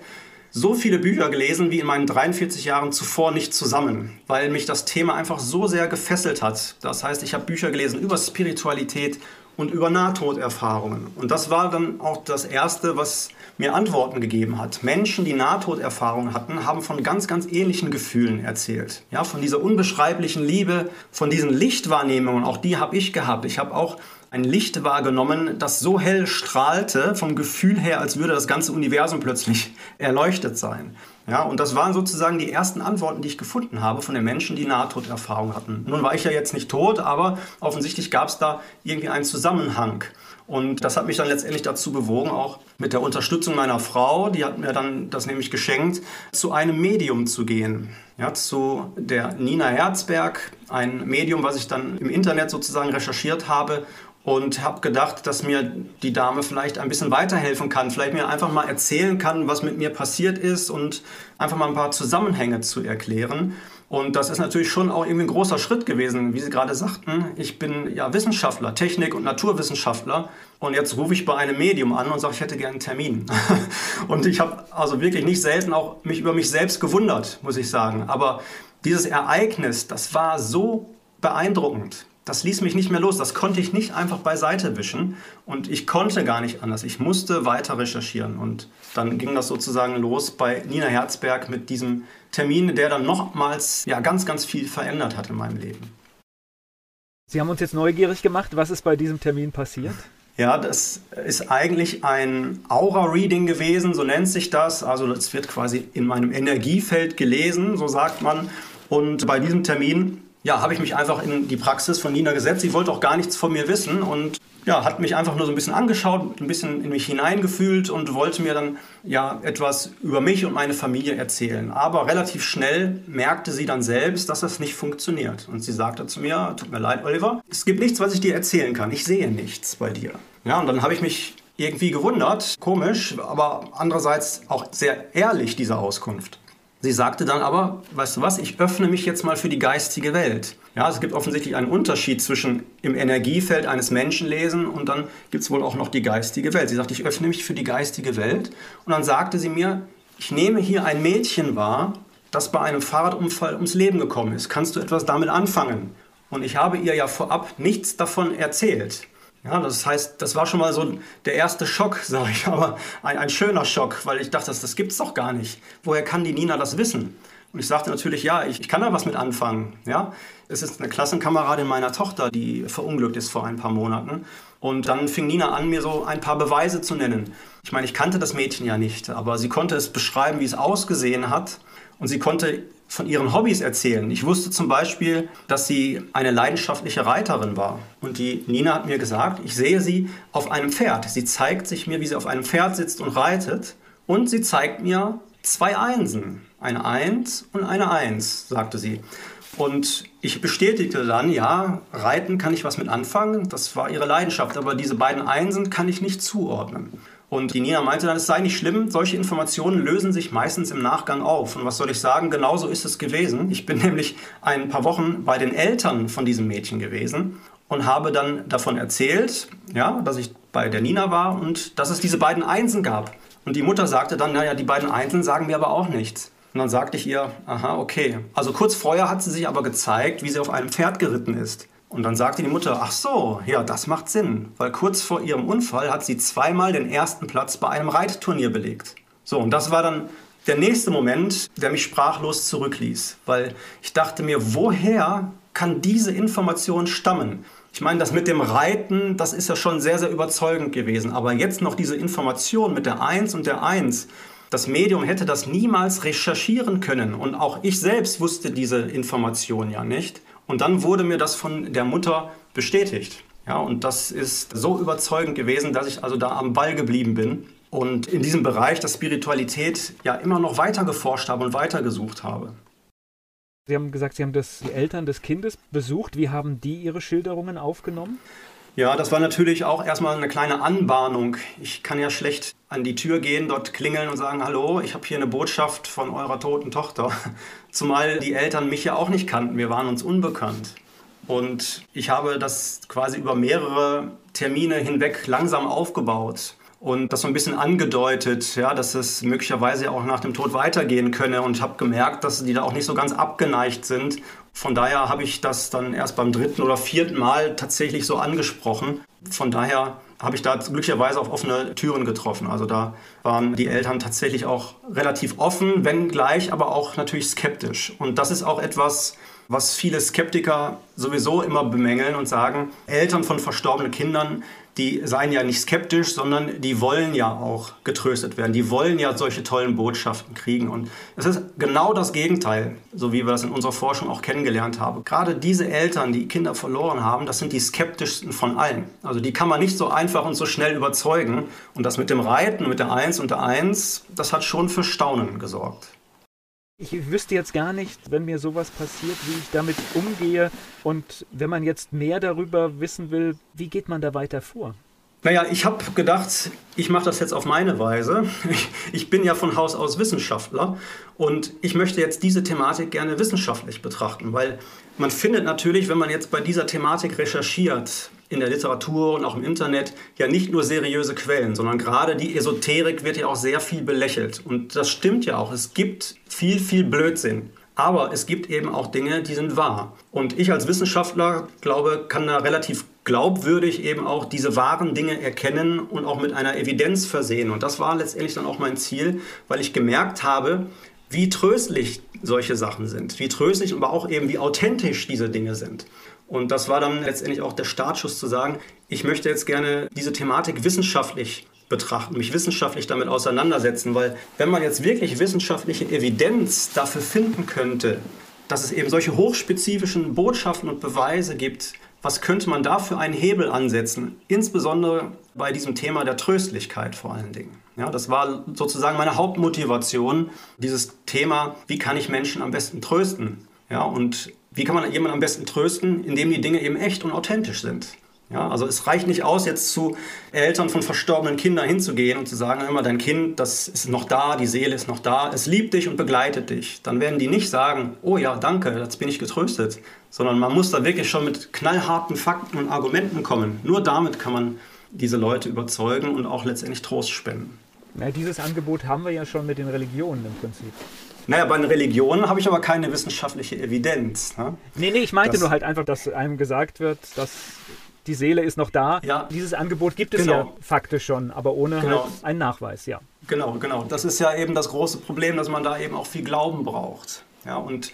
so viele Bücher gelesen wie in meinen 43 Jahren zuvor nicht zusammen, weil mich das Thema einfach so sehr gefesselt hat. Das heißt, ich habe Bücher gelesen über Spiritualität, und über Nahtoderfahrungen. Und das war dann auch das Erste, was mir Antworten gegeben hat. Menschen, die Nahtoderfahrungen hatten, haben von ganz, ganz ähnlichen Gefühlen erzählt. Ja, von dieser unbeschreiblichen Liebe, von diesen Lichtwahrnehmungen, auch die habe ich gehabt. Ich habe auch ein Licht wahrgenommen, das so hell strahlte, vom Gefühl her, als würde das ganze Universum plötzlich erleuchtet sein. Ja, und das waren sozusagen die ersten Antworten, die ich gefunden habe von den Menschen, die Nahtoderfahrung hatten. Nun war ich ja jetzt nicht tot, aber offensichtlich gab es da irgendwie einen Zusammenhang. Und das hat mich dann letztendlich dazu bewogen, auch mit der Unterstützung meiner Frau, die hat mir dann das nämlich geschenkt, zu einem Medium zu gehen. Ja, zu der Nina Herzberg, ein Medium, was ich dann im Internet sozusagen recherchiert habe und habe gedacht, dass mir die Dame vielleicht ein bisschen weiterhelfen kann, vielleicht mir einfach mal erzählen kann, was mit mir passiert ist und einfach mal ein paar Zusammenhänge zu erklären. Und das ist natürlich schon auch irgendwie ein großer Schritt gewesen, wie Sie gerade sagten. Ich bin ja Wissenschaftler, Technik- und Naturwissenschaftler. Und jetzt rufe ich bei einem Medium an und sage, ich hätte gerne einen Termin. und ich habe also wirklich nicht selten auch mich über mich selbst gewundert, muss ich sagen. Aber dieses Ereignis, das war so beeindruckend das ließ mich nicht mehr los. Das konnte ich nicht einfach beiseite wischen. Und ich konnte gar nicht anders. Ich musste weiter recherchieren. Und dann ging das sozusagen los bei Nina Herzberg mit diesem Termin, der dann nochmals ja, ganz, ganz viel verändert hat in meinem Leben. Sie haben uns jetzt neugierig gemacht. Was ist bei diesem Termin passiert? Ja, das ist eigentlich ein Aura-Reading gewesen, so nennt sich das. Also es wird quasi in meinem Energiefeld gelesen, so sagt man. Und bei diesem Termin ja, habe ich mich einfach in die Praxis von Nina gesetzt. Sie wollte auch gar nichts von mir wissen und ja, hat mich einfach nur so ein bisschen angeschaut, ein bisschen in mich hineingefühlt und wollte mir dann ja etwas über mich und meine Familie erzählen. Aber relativ schnell merkte sie dann selbst, dass das nicht funktioniert. Und sie sagte zu mir, tut mir leid, Oliver, es gibt nichts, was ich dir erzählen kann. Ich sehe nichts bei dir. Ja, und dann habe ich mich irgendwie gewundert, komisch, aber andererseits auch sehr ehrlich, diese Auskunft. Sie sagte dann aber, weißt du was, ich öffne mich jetzt mal für die geistige Welt. Ja, es gibt offensichtlich einen Unterschied zwischen im Energiefeld eines Menschen lesen und dann gibt es wohl auch noch die geistige Welt. Sie sagte, ich öffne mich für die geistige Welt. Und dann sagte sie mir, ich nehme hier ein Mädchen wahr, das bei einem Fahrradunfall ums Leben gekommen ist. Kannst du etwas damit anfangen? Und ich habe ihr ja vorab nichts davon erzählt. Ja, das heißt, das war schon mal so der erste Schock, sage ich, aber ein, ein, schöner Schock, weil ich dachte, das, das es doch gar nicht. Woher kann die Nina das wissen? Und ich sagte natürlich, ja, ich, ich kann da was mit anfangen. Ja, es ist eine Klassenkameradin meiner Tochter, die verunglückt ist vor ein paar Monaten. Und dann fing Nina an, mir so ein paar Beweise zu nennen. Ich meine, ich kannte das Mädchen ja nicht, aber sie konnte es beschreiben, wie es ausgesehen hat. Und sie konnte von ihren Hobbys erzählen. Ich wusste zum Beispiel, dass sie eine leidenschaftliche Reiterin war. Und die Nina hat mir gesagt, ich sehe sie auf einem Pferd. Sie zeigt sich mir, wie sie auf einem Pferd sitzt und reitet. Und sie zeigt mir zwei Einsen. Eine Eins und eine Eins, sagte sie. Und ich bestätigte dann, ja, Reiten kann ich was mit anfangen, das war ihre Leidenschaft, aber diese beiden Einsen kann ich nicht zuordnen. Und die Nina meinte dann, es sei nicht schlimm, solche Informationen lösen sich meistens im Nachgang auf. Und was soll ich sagen, genauso ist es gewesen. Ich bin nämlich ein paar Wochen bei den Eltern von diesem Mädchen gewesen und habe dann davon erzählt, ja, dass ich bei der Nina war und dass es diese beiden Einsen gab. Und die Mutter sagte dann, naja, die beiden Einsen sagen mir aber auch nichts. Und dann sagte ich ihr, aha, okay. Also kurz vorher hat sie sich aber gezeigt, wie sie auf einem Pferd geritten ist. Und dann sagte die Mutter, ach so, ja, das macht Sinn, weil kurz vor ihrem Unfall hat sie zweimal den ersten Platz bei einem Reitturnier belegt. So, und das war dann der nächste Moment, der mich sprachlos zurückließ, weil ich dachte mir, woher kann diese Information stammen? Ich meine, das mit dem Reiten, das ist ja schon sehr, sehr überzeugend gewesen, aber jetzt noch diese Information mit der Eins und der Eins, das Medium hätte das niemals recherchieren können und auch ich selbst wusste diese Information ja nicht. Und dann wurde mir das von der Mutter bestätigt. Ja, und das ist so überzeugend gewesen, dass ich also da am Ball geblieben bin und in diesem Bereich der Spiritualität ja immer noch weiter geforscht habe und weiter gesucht habe. Sie haben gesagt, Sie haben das, die Eltern des Kindes besucht. Wie haben die Ihre Schilderungen aufgenommen? Ja, das war natürlich auch erstmal eine kleine Anbahnung. Ich kann ja schlecht an die Tür gehen, dort klingeln und sagen, hallo, ich habe hier eine Botschaft von eurer toten Tochter. Zumal die Eltern mich ja auch nicht kannten, wir waren uns unbekannt. Und ich habe das quasi über mehrere Termine hinweg langsam aufgebaut und das so ein bisschen angedeutet, ja, dass es möglicherweise auch nach dem Tod weitergehen könne und habe gemerkt, dass die da auch nicht so ganz abgeneigt sind. Von daher habe ich das dann erst beim dritten oder vierten Mal tatsächlich so angesprochen. Von daher habe ich da glücklicherweise auf offene Türen getroffen. Also da waren die Eltern tatsächlich auch relativ offen, wenn gleich, aber auch natürlich skeptisch. Und das ist auch etwas, was viele Skeptiker sowieso immer bemängeln und sagen, Eltern von verstorbenen Kindern die seien ja nicht skeptisch, sondern die wollen ja auch getröstet werden. Die wollen ja solche tollen Botschaften kriegen. Und es ist genau das Gegenteil, so wie wir das in unserer Forschung auch kennengelernt haben. Gerade diese Eltern, die Kinder verloren haben, das sind die skeptischsten von allen. Also die kann man nicht so einfach und so schnell überzeugen. Und das mit dem Reiten, mit der Eins und der Eins, das hat schon für Staunen gesorgt. Ich wüsste jetzt gar nicht, wenn mir sowas passiert, wie ich damit umgehe. Und wenn man jetzt mehr darüber wissen will, wie geht man da weiter vor? Naja, ich habe gedacht, ich mache das jetzt auf meine Weise. Ich, ich, bin ja von Haus aus Wissenschaftler und ich möchte jetzt diese Thematik gerne wissenschaftlich betrachten, weil man findet natürlich, wenn man jetzt bei dieser Thematik recherchiert, in der Literatur und auch im Internet ja nicht nur seriöse Quellen, sondern gerade die Esoterik wird ja auch sehr viel belächelt. Und das stimmt ja auch. Es gibt viel, viel Blödsinn. Aber es gibt eben auch Dinge, die sind wahr. Und ich als Wissenschaftler glaube, kann da relativ glaubwürdig eben auch diese wahren Dinge erkennen und auch mit einer Evidenz versehen. Und das war letztendlich dann auch mein Ziel, weil ich gemerkt habe, wie tröstlich solche Sachen sind, wie tröstlich, aber auch eben wie authentisch diese Dinge sind. Und das war dann letztendlich auch der Startschuss zu sagen, ich möchte jetzt gerne diese Thematik wissenschaftlich betrachten, mich wissenschaftlich damit auseinandersetzen, weil wenn man jetzt wirklich wissenschaftliche Evidenz dafür finden könnte, dass es eben solche hochspezifischen Botschaften und Beweise gibt, was könnte man da für einen Hebel ansetzen? Insbesondere bei diesem Thema der Tröstlichkeit vor allen Dingen. Ja, das war sozusagen meine Hauptmotivation, dieses Thema, wie kann ich Menschen am besten trösten? Ja, und wie kann man jemanden am besten trösten, indem die Dinge eben echt und authentisch sind? Ja, also es reicht nicht aus, jetzt zu Eltern von verstorbenen Kindern hinzugehen und zu sagen, immer dein Kind, das ist noch da, die Seele ist noch da, es liebt dich und begleitet dich. Dann werden die nicht sagen, oh ja, danke, jetzt bin ich getröstet, sondern man muss da wirklich schon mit knallharten Fakten und Argumenten kommen. Nur damit kann man diese Leute überzeugen und auch letztendlich Trost spenden. Na, dieses Angebot haben wir ja schon mit den Religionen im Prinzip. Naja, bei den Religionen habe ich aber keine wissenschaftliche Evidenz. Ne? Nee, nee, ich meinte das, nur halt einfach, dass einem gesagt wird, dass die Seele ist noch da. Ja. Dieses Angebot gibt es genau. ja faktisch schon, aber ohne genau. halt einen Nachweis, ja. Genau, genau. Das ist ja eben das große Problem, dass man da eben auch viel Glauben braucht. Ja, und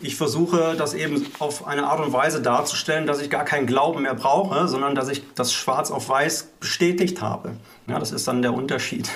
ich versuche das eben auf eine Art und Weise darzustellen, dass ich gar keinen Glauben mehr brauche, sondern dass ich das schwarz auf weiß bestätigt habe. Ja, das ist dann der Unterschied.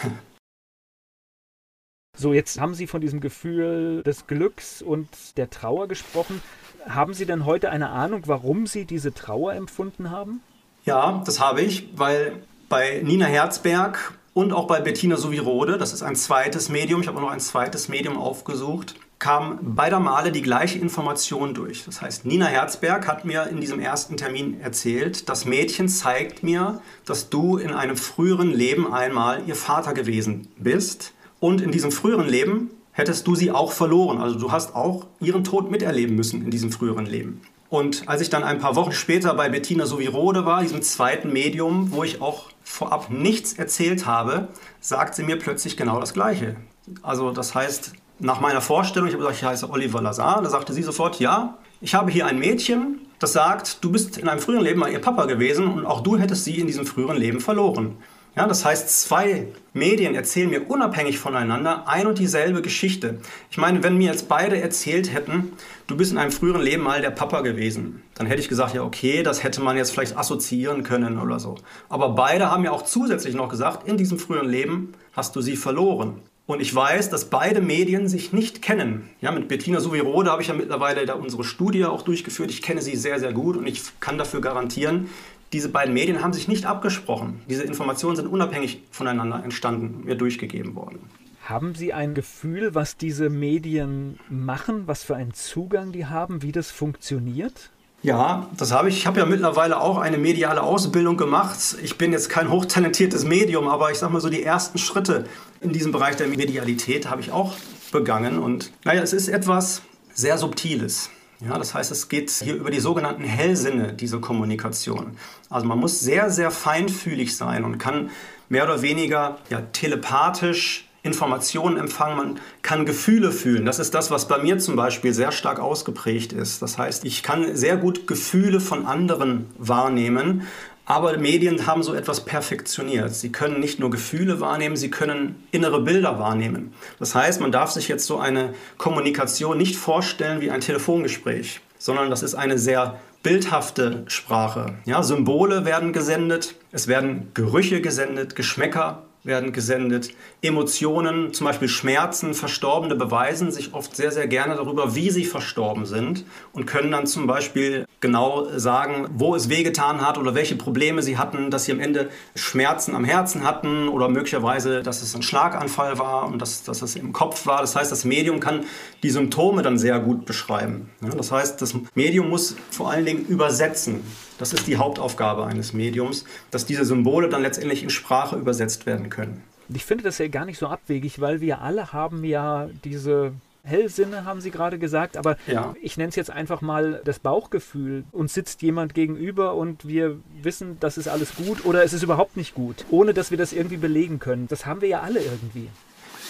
So, jetzt haben Sie von diesem Gefühl des Glücks und der Trauer gesprochen. Haben Sie denn heute eine Ahnung, warum Sie diese Trauer empfunden haben? Ja, das habe ich, weil bei Nina Herzberg und auch bei Bettina Suvirode, das ist ein zweites Medium, ich habe noch ein zweites Medium aufgesucht, kam beider Male die gleiche Information durch. Das heißt, Nina Herzberg hat mir in diesem ersten Termin erzählt, das Mädchen zeigt mir, dass du in einem früheren Leben einmal ihr Vater gewesen bist. Und in diesem früheren Leben hättest du sie auch verloren. Also du hast auch ihren Tod miterleben müssen in diesem früheren Leben. Und als ich dann ein paar Wochen später bei Bettina Sovirode war, diesem zweiten Medium, wo ich auch vorab nichts erzählt habe, sagt sie mir plötzlich genau das Gleiche. Also das heißt, nach meiner Vorstellung, ich habe gesagt, ich heiße Oliver Lazar, da sagte sie sofort, ja, ich habe hier ein Mädchen, das sagt, du bist in einem früheren Leben mal ihr Papa gewesen und auch du hättest sie in diesem früheren Leben verloren. Ja, das heißt, zwei Medien erzählen mir unabhängig voneinander ein und dieselbe Geschichte. Ich meine, wenn mir jetzt beide erzählt hätten, du bist in einem früheren Leben mal der Papa gewesen, dann hätte ich gesagt, ja, okay, das hätte man jetzt vielleicht assoziieren können oder so. Aber beide haben ja auch zusätzlich noch gesagt, in diesem früheren Leben hast du sie verloren. Und ich weiß, dass beide Medien sich nicht kennen. Ja, mit Bettina Suvirode habe ich ja mittlerweile da unsere Studie auch durchgeführt. Ich kenne sie sehr, sehr gut und ich kann dafür garantieren, diese beiden Medien haben sich nicht abgesprochen. Diese Informationen sind unabhängig voneinander entstanden, mir durchgegeben worden. Haben Sie ein Gefühl, was diese Medien machen, was für einen Zugang die haben, wie das funktioniert? Ja, das habe ich. Ich habe ja mittlerweile auch eine mediale Ausbildung gemacht. Ich bin jetzt kein hochtalentiertes Medium, aber ich sage mal so, die ersten Schritte in diesem Bereich der Medialität habe ich auch begangen. Und naja, es ist etwas sehr Subtiles. Ja, das heißt, es geht hier über die sogenannten Hellsinne, diese Kommunikation. Also man muss sehr, sehr feinfühlig sein und kann mehr oder weniger ja, telepathisch Informationen empfangen, man kann Gefühle fühlen. Das ist das, was bei mir zum Beispiel sehr stark ausgeprägt ist. Das heißt, ich kann sehr gut Gefühle von anderen wahrnehmen, aber Medien haben so etwas perfektioniert. Sie können nicht nur Gefühle wahrnehmen, sie können innere Bilder wahrnehmen. Das heißt, man darf sich jetzt so eine Kommunikation nicht vorstellen wie ein Telefongespräch, sondern das ist eine sehr bildhafte Sprache. Ja, Symbole werden gesendet, es werden Gerüche gesendet, Geschmäcker werden gesendet. Emotionen, zum Beispiel Schmerzen, Verstorbene beweisen sich oft sehr, sehr gerne darüber, wie sie verstorben sind und können dann zum Beispiel genau sagen, wo es wehgetan hat oder welche Probleme sie hatten, dass sie am Ende Schmerzen am Herzen hatten oder möglicherweise, dass es ein Schlaganfall war und dass, dass es im Kopf war. Das heißt, das Medium kann die Symptome dann sehr gut beschreiben. Das heißt, das Medium muss vor allen Dingen übersetzen. Das ist die Hauptaufgabe eines Mediums, dass diese Symbole dann letztendlich in Sprache übersetzt werden können. Ich finde das ja gar nicht so abwegig, weil wir alle haben ja diese Hellsinne, haben Sie gerade gesagt, aber ja. ich nenne es jetzt einfach mal das Bauchgefühl. Uns sitzt jemand gegenüber und wir wissen, das ist alles gut oder es ist überhaupt nicht gut, ohne dass wir das irgendwie belegen können. Das haben wir ja alle irgendwie.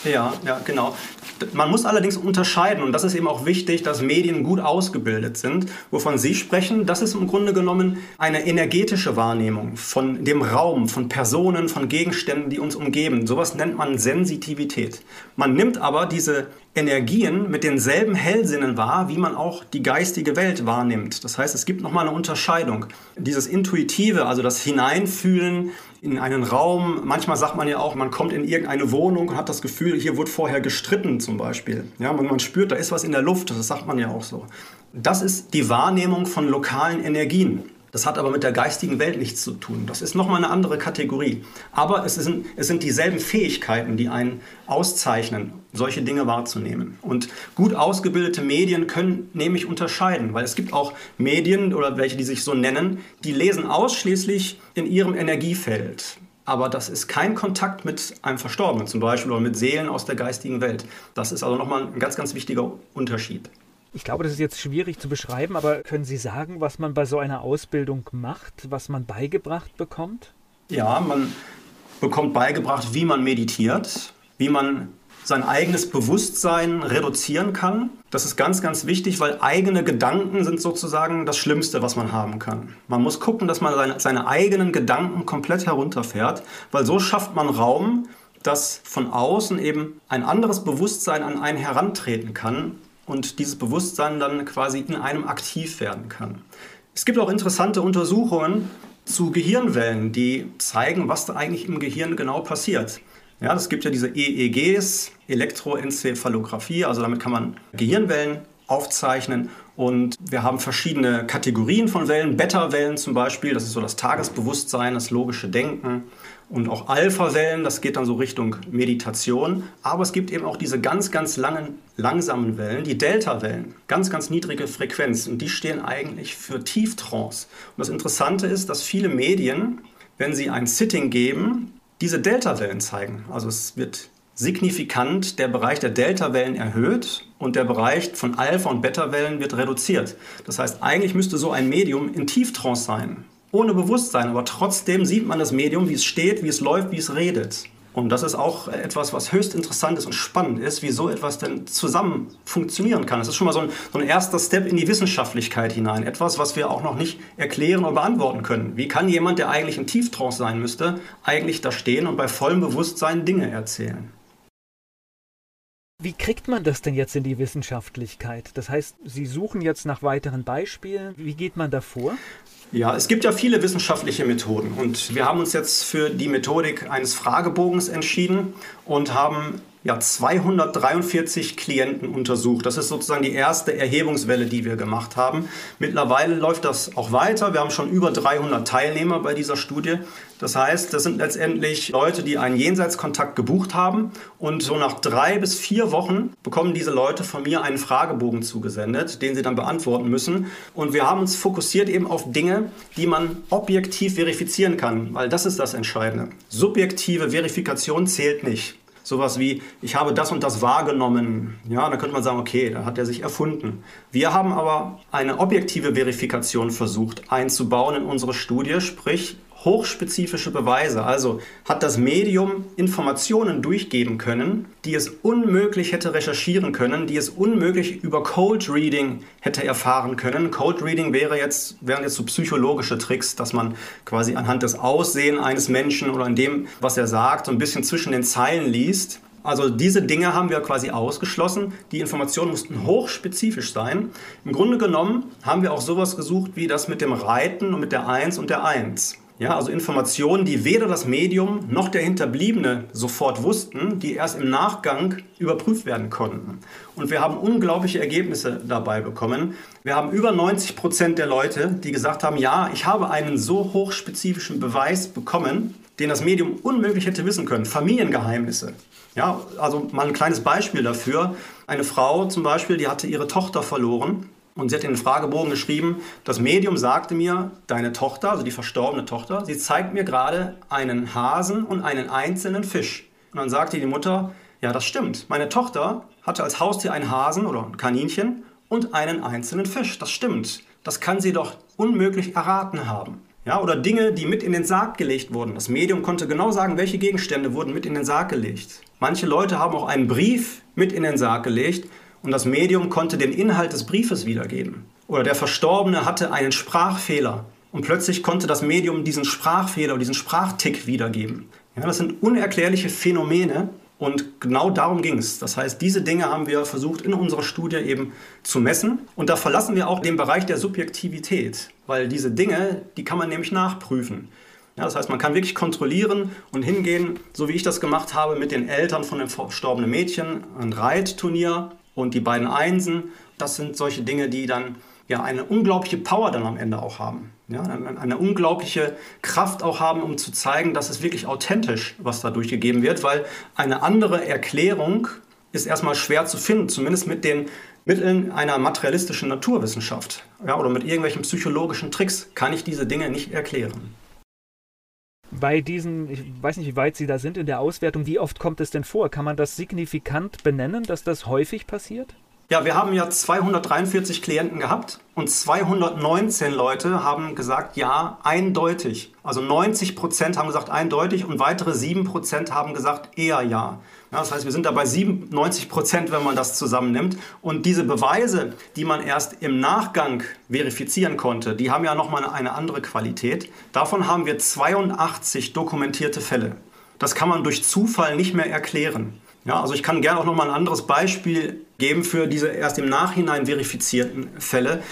Ja, ja, genau. Man muss allerdings unterscheiden, und das ist eben auch wichtig, dass Medien gut ausgebildet sind. Wovon Sie sprechen, das ist im Grunde genommen eine energetische Wahrnehmung von dem Raum, von Personen, von Gegenständen, die uns umgeben. Sowas nennt man Sensitivität. Man nimmt aber diese Energien mit denselben Hellsinnen wahr, wie man auch die geistige Welt wahrnimmt. Das heißt, es gibt nochmal eine Unterscheidung. Dieses Intuitive, also das Hineinfühlen in einen Raum, manchmal sagt man ja auch, man kommt in irgendeine Wohnung und hat das Gefühl, hier wurde vorher gestritten zum Beispiel. Ja, man, man spürt, da ist was in der Luft, das sagt man ja auch so. Das ist die Wahrnehmung von lokalen Energien. Das hat aber mit der geistigen Welt nichts zu tun. Das ist nochmal eine andere Kategorie. Aber es sind, es sind dieselben Fähigkeiten, die einen auszeichnen, solche Dinge wahrzunehmen. Und gut ausgebildete Medien können nämlich unterscheiden, weil es gibt auch Medien oder welche, die sich so nennen, die lesen ausschließlich in ihrem Energiefeld. Aber das ist kein Kontakt mit einem Verstorbenen zum Beispiel oder mit Seelen aus der geistigen Welt. Das ist also nochmal ein ganz, ganz wichtiger Unterschied. Ich glaube, das ist jetzt schwierig zu beschreiben, aber können Sie sagen, was man bei so einer Ausbildung macht, was man beigebracht bekommt? Ja, man bekommt beigebracht, wie man meditiert, wie man sein eigenes Bewusstsein reduzieren kann. Das ist ganz, ganz wichtig, weil eigene Gedanken sind sozusagen das Schlimmste, was man haben kann. Man muss gucken, dass man seine, seine eigenen Gedanken komplett herunterfährt, weil so schafft man Raum, dass von außen eben ein anderes Bewusstsein an einen herantreten kann, und dieses Bewusstsein dann quasi in einem aktiv werden kann. Es gibt auch interessante Untersuchungen zu Gehirnwellen, die zeigen, was da eigentlich im Gehirn genau passiert. Ja, es gibt ja diese EEGs, Elektroenzephalographie, also damit kann man Gehirnwellen aufzeichnen. Und wir haben verschiedene Kategorien von Wellen. Beta-Wellen zum Beispiel, das ist so das Tagesbewusstsein, das logische Denken. Und auch Alpha-Wellen, das geht dann so Richtung Meditation. Aber es gibt eben auch diese ganz, ganz langen, langsamen Wellen, die Delta-Wellen. Ganz, ganz niedrige Frequenz. Und die stehen eigentlich für Tieftrance. Und das Interessante ist, dass viele Medien, wenn sie ein Sitting geben, diese Delta-Wellen zeigen. Also es wird signifikant der Bereich der Delta-Wellen erhöht und der Bereich von Alpha- und Beta-Wellen wird reduziert. Das heißt, eigentlich müsste so ein Medium in Tieftrance sein, ohne Bewusstsein, aber trotzdem sieht man das Medium, wie es steht, wie es läuft, wie es redet. Und das ist auch etwas, was höchst interessant ist und spannend ist, wie so etwas denn zusammen funktionieren kann. Das ist schon mal so ein, so ein, erster Step in die Wissenschaftlichkeit hinein. Etwas, was wir auch noch nicht erklären oder beantworten können. Wie kann jemand, der eigentlich in Tieftrance sein müsste, eigentlich da stehen und bei vollem Bewusstsein Dinge erzählen? Wie kriegt man das denn jetzt in die Wissenschaftlichkeit? Das heißt, Sie suchen jetzt nach weiteren Beispielen. Wie geht man da vor? Ja, es gibt ja viele wissenschaftliche Methoden und wir haben uns jetzt für die Methodik eines Fragebogens entschieden und haben ja, 243 Klienten untersucht. Das ist sozusagen die erste Erhebungswelle, die wir gemacht haben. Mittlerweile läuft das auch weiter. Wir haben schon über 300 Teilnehmer bei dieser Studie. Das heißt, das sind letztendlich Leute, die einen Jenseitskontakt gebucht haben und so nach drei bis vier Wochen bekommen diese Leute von mir einen Fragebogen zugesendet, den sie dann beantworten müssen. Und wir haben uns fokussiert eben auf Dinge, die man objektiv verifizieren kann, weil das ist das Entscheidende. Subjektive Verifikation zählt nicht. Sowas wie, ich habe das und das wahrgenommen. Ja, da könnte man sagen, okay, da hat er sich erfunden. Wir haben aber eine objektive Verifikation versucht einzubauen in unsere Studie, sprich hochspezifische Beweise. Also hat das Medium Informationen durchgeben können, die es unmöglich hätte recherchieren können, die es unmöglich über Cold Reading hätte erfahren können. Cold Reading wäre jetzt, wären jetzt so psychologische Tricks, dass man quasi anhand des Aussehen eines Menschen oder in dem, was er sagt, so ein bisschen zwischen den Zeilen liest. Also diese Dinge haben wir quasi ausgeschlossen. Die Informationen mussten hochspezifisch sein. Im Grunde genommen haben wir auch sowas gesucht wie das mit dem Reiten und mit der Eins und der Eins. Ja, also Informationen, die weder das Medium noch der Hinterbliebene sofort wussten, die erst im Nachgang überprüft werden konnten. Und wir haben unglaubliche Ergebnisse dabei bekommen. Wir haben über 90 Prozent der Leute, die gesagt haben, ja, ich habe einen so hochspezifischen Beweis bekommen, den das Medium unmöglich hätte wissen können. Familiengeheimnisse. Ja, also mal ein kleines Beispiel dafür. Eine Frau zum Beispiel, die hatte ihre Tochter verloren und sie hat in den Fragebogen geschrieben, das Medium sagte mir, deine Tochter, also die verstorbene Tochter, sie zeigt mir gerade einen Hasen und einen einzelnen Fisch. Und dann sagte die Mutter, ja, das stimmt. Meine Tochter hatte als Haustier einen Hasen oder ein Kaninchen und einen einzelnen Fisch. Das stimmt. Das kann sie doch unmöglich erraten haben. Ja, oder Dinge, die mit in den Sarg gelegt wurden. Das Medium konnte genau sagen, welche Gegenstände wurden mit in den Sarg gelegt. Manche Leute haben auch einen Brief mit in den Sarg gelegt und das Medium konnte den Inhalt des Briefes wiedergeben. Oder der Verstorbene hatte einen Sprachfehler und plötzlich konnte das Medium diesen Sprachfehler, diesen Sprachtick wiedergeben. Ja, das sind unerklärliche Phänomene und genau darum ging es. Das heißt, diese Dinge haben wir versucht in unserer Studie eben zu messen und da verlassen wir auch den Bereich der Subjektivität, weil diese Dinge, die kann man nämlich nachprüfen. Ja, das heißt, man kann wirklich kontrollieren und hingehen, so wie ich das gemacht habe mit den Eltern von dem verstorbenen Mädchen, ein Reitturnier und die beiden Einsen, das sind solche Dinge, die dann ja eine unglaubliche Power dann am Ende auch haben. Ja, eine unglaubliche Kraft auch haben, um zu zeigen, dass es wirklich authentisch, was da durchgegeben wird, weil eine andere Erklärung ist erstmal schwer zu finden, zumindest mit den Mitteln einer materialistischen Naturwissenschaft ja, oder mit irgendwelchen psychologischen Tricks kann ich diese Dinge nicht erklären bei diesen, ich weiß nicht, wie weit Sie da sind in der Auswertung, wie oft kommt es denn vor? Kann man das signifikant benennen, dass das häufig passiert? Ja, wir haben ja 243 Klienten gehabt und 219 Leute haben gesagt, ja, eindeutig. Also 90 Prozent haben gesagt eindeutig und weitere 7 Prozent haben gesagt eher ja. Ja. Das heißt, wir sind da bei 97 Prozent, wenn man das zusammennimmt. Und diese Beweise, die man erst im Nachgang verifizieren konnte, die haben ja nochmal eine andere Qualität. Davon haben wir 82 dokumentierte Fälle. Das kann man durch Zufall nicht mehr erklären. Ja, also ich kann gerne auch noch mal ein anderes Beispiel geben für diese erst im Nachhinein verifizierten Fälle.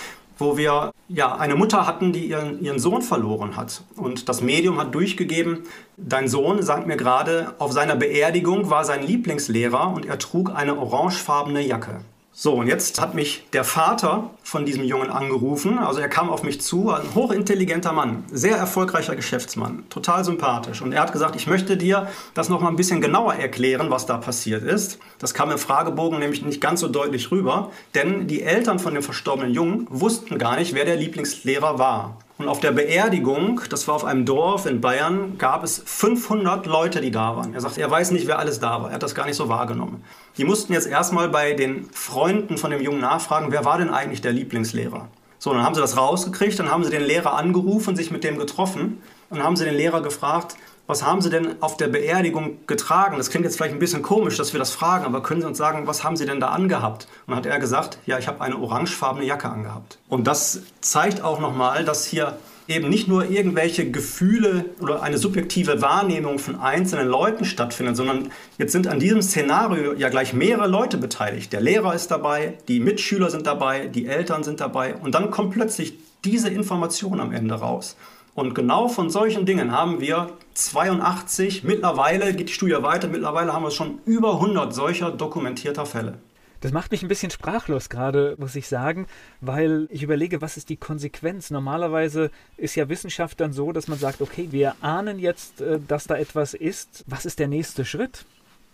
Wo wir ja eine Mutter hatten, die ihren, ihren Sohn verloren hat. Und das Medium hat durchgegeben, dein Sohn, sagt mir gerade, auf seiner Beerdigung war sein Lieblingslehrer und er trug eine orangefarbene Jacke. So, und jetzt hat mich der Vater von diesem Jungen angerufen. Also er kam auf mich zu, ein hochintelligenter Mann, sehr erfolgreicher Geschäftsmann, total sympathisch. Und er hat gesagt, ich möchte dir das noch mal ein bisschen genauer erklären, was da passiert ist. Das kam im Fragebogen nämlich nicht ganz so deutlich rüber, denn die Eltern von dem verstorbenen Jungen wussten gar nicht, wer der Lieblingslehrer war. Und auf der Beerdigung, das war auf einem Dorf in Bayern, gab es 500 Leute, die da waren. Er sagt, er weiß nicht, wer alles da war. Er hat das gar nicht so wahrgenommen. Die mussten jetzt erstmal bei den Freunden von dem Jungen nachfragen, wer war denn eigentlich der Lieblingslehrer? So, dann haben sie das rausgekriegt, dann haben sie den Lehrer angerufen, sich mit dem getroffen und haben sie den Lehrer gefragt, was haben Sie denn auf der Beerdigung getragen? Das klingt jetzt vielleicht ein bisschen komisch, dass wir das fragen, aber können Sie uns sagen, was haben Sie denn da angehabt? Und dann hat er gesagt, ja, ich habe eine orangefarbene Jacke angehabt. Und das zeigt auch nochmal, dass hier eben nicht nur irgendwelche Gefühle oder eine subjektive Wahrnehmung von einzelnen Leuten stattfindet, sondern jetzt sind an diesem Szenario ja gleich mehrere Leute beteiligt. Der Lehrer ist dabei, die Mitschüler sind dabei, die Eltern sind dabei und dann kommt plötzlich diese Information am Ende raus. Und genau von solchen Dingen haben wir 82, mittlerweile geht die Studie weiter, mittlerweile haben wir schon über 100 solcher dokumentierter Fälle. Das macht mich ein bisschen sprachlos gerade, muss ich sagen, weil ich überlege, was ist die Konsequenz? Normalerweise ist ja Wissenschaft dann so, dass man sagt, okay, wir ahnen jetzt, äh, dass da etwas ist. Was ist der nächste Schritt?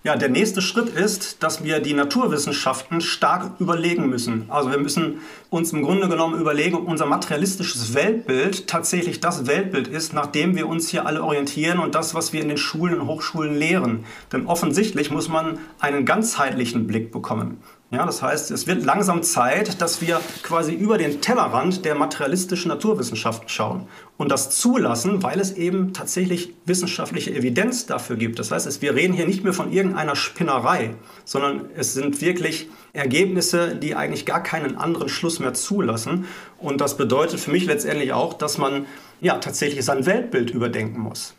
Ja, der nächste Schritt ist, dass wir die Naturwissenschaften stark überlegen müssen. Also wir müssen uns im Grunde genommen überlegen, ob unser materialistisches Weltbild tatsächlich das Weltbild ist, nach dem wir uns hier alle orientieren und das, was wir in den Schulen und Hochschulen lehren. Denn offensichtlich muss man einen ganzheitlichen Blick bekommen. Ja, das heißt, es wird langsam Zeit, dass wir quasi über den Tellerrand der materialistischen Naturwissenschaften schauen und das zulassen, weil es eben tatsächlich wissenschaftliche Evidenz dafür gibt. Das heißt, wir reden hier nicht mehr von irgendeiner Spinnerei, sondern es sind wirklich Ergebnisse, die eigentlich gar keinen anderen Schluss mehr zulassen. Und das bedeutet für mich letztendlich auch, dass man ja tatsächlich sein Weltbild überdenken muss.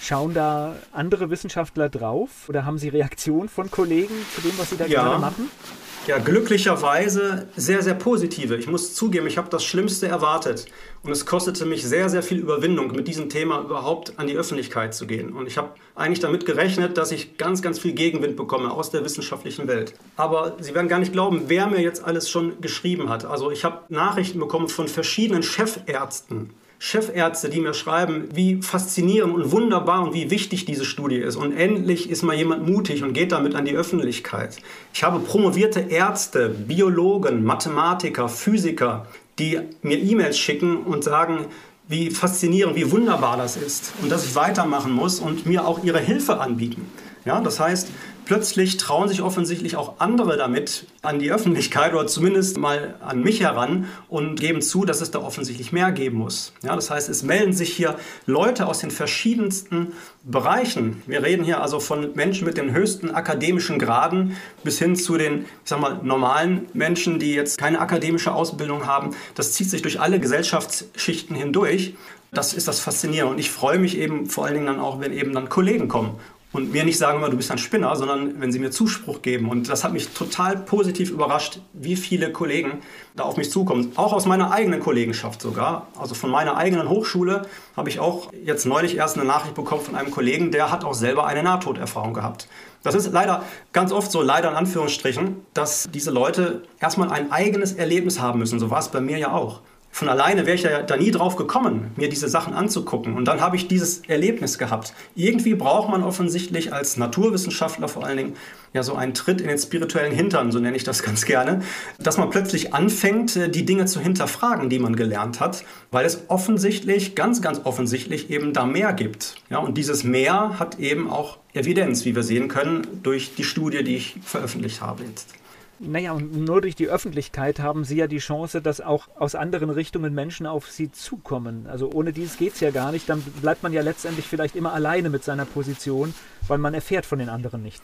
Schauen da andere Wissenschaftler drauf oder haben Sie Reaktionen von Kollegen zu dem, was Sie da ja. gerade machen? Ja, glücklicherweise sehr, sehr positive. Ich muss zugeben, ich habe das Schlimmste erwartet. Und es kostete mich sehr, sehr viel Überwindung, mit diesem Thema überhaupt an die Öffentlichkeit zu gehen. Und ich habe eigentlich damit gerechnet, dass ich ganz, ganz viel Gegenwind bekomme aus der wissenschaftlichen Welt. Aber Sie werden gar nicht glauben, wer mir jetzt alles schon geschrieben hat. Also ich habe Nachrichten bekommen von verschiedenen Chefärzten Chefärzte, die mir schreiben, wie faszinierend und wunderbar und wie wichtig diese Studie ist. Und endlich ist mal jemand mutig und geht damit an die Öffentlichkeit. Ich habe promovierte Ärzte, Biologen, Mathematiker, Physiker, die mir E-Mails schicken und sagen, wie faszinierend, wie wunderbar das ist und dass ich weitermachen muss und mir auch ihre Hilfe anbieten. Ja, das heißt, plötzlich trauen sich offensichtlich auch andere damit an die Öffentlichkeit oder zumindest mal an mich heran und geben zu, dass es da offensichtlich mehr geben muss. Ja, das heißt, es melden sich hier Leute aus den verschiedensten Bereichen. Wir reden hier also von Menschen mit den höchsten akademischen Graden bis hin zu den, ich sag mal, normalen Menschen, die jetzt keine akademische Ausbildung haben. Das zieht sich durch alle Gesellschaftsschichten hindurch. Das ist das Faszinierende. Und ich freue mich eben vor allen Dingen dann auch, wenn eben dann Kollegen kommen und mir nicht sagen, du bist ein Spinner, sondern wenn sie mir Zuspruch geben. Und das hat mich total positiv überrascht, wie viele Kollegen da auf mich zukommen. Auch aus meiner eigenen Kollegenschaft sogar. Also von meiner eigenen Hochschule habe ich auch jetzt neulich erst eine Nachricht bekommen von einem Kollegen, der hat auch selber eine Nahtoderfahrung gehabt. Das ist leider ganz oft so, leider in Anführungsstrichen, dass diese Leute erstmal ein eigenes Erlebnis haben müssen. So war es bei mir ja auch von alleine wäre ich ja da nie drauf gekommen, mir diese Sachen anzugucken. Und dann habe ich dieses Erlebnis gehabt. Irgendwie braucht man offensichtlich als Naturwissenschaftler vor allen Dingen ja so einen Tritt in den spirituellen Hintern, so nenne ich das ganz gerne, dass man plötzlich anfängt, äh, die Dinge zu hinterfragen, die man gelernt hat, weil es offensichtlich, ganz, ganz offensichtlich eben da mehr gibt. Ja, und dieses Mehr hat eben auch Evidenz, wie wir sehen können, durch die Studie, die ich veröffentlicht habe jetzt. Naja, und nur durch die Öffentlichkeit haben Sie ja die Chance, dass auch aus anderen Richtungen Menschen auf Sie zukommen. Also ohne dies geht es ja gar nicht. Dann bleibt man ja letztendlich vielleicht immer alleine mit seiner Position, weil man erfährt von den anderen nicht.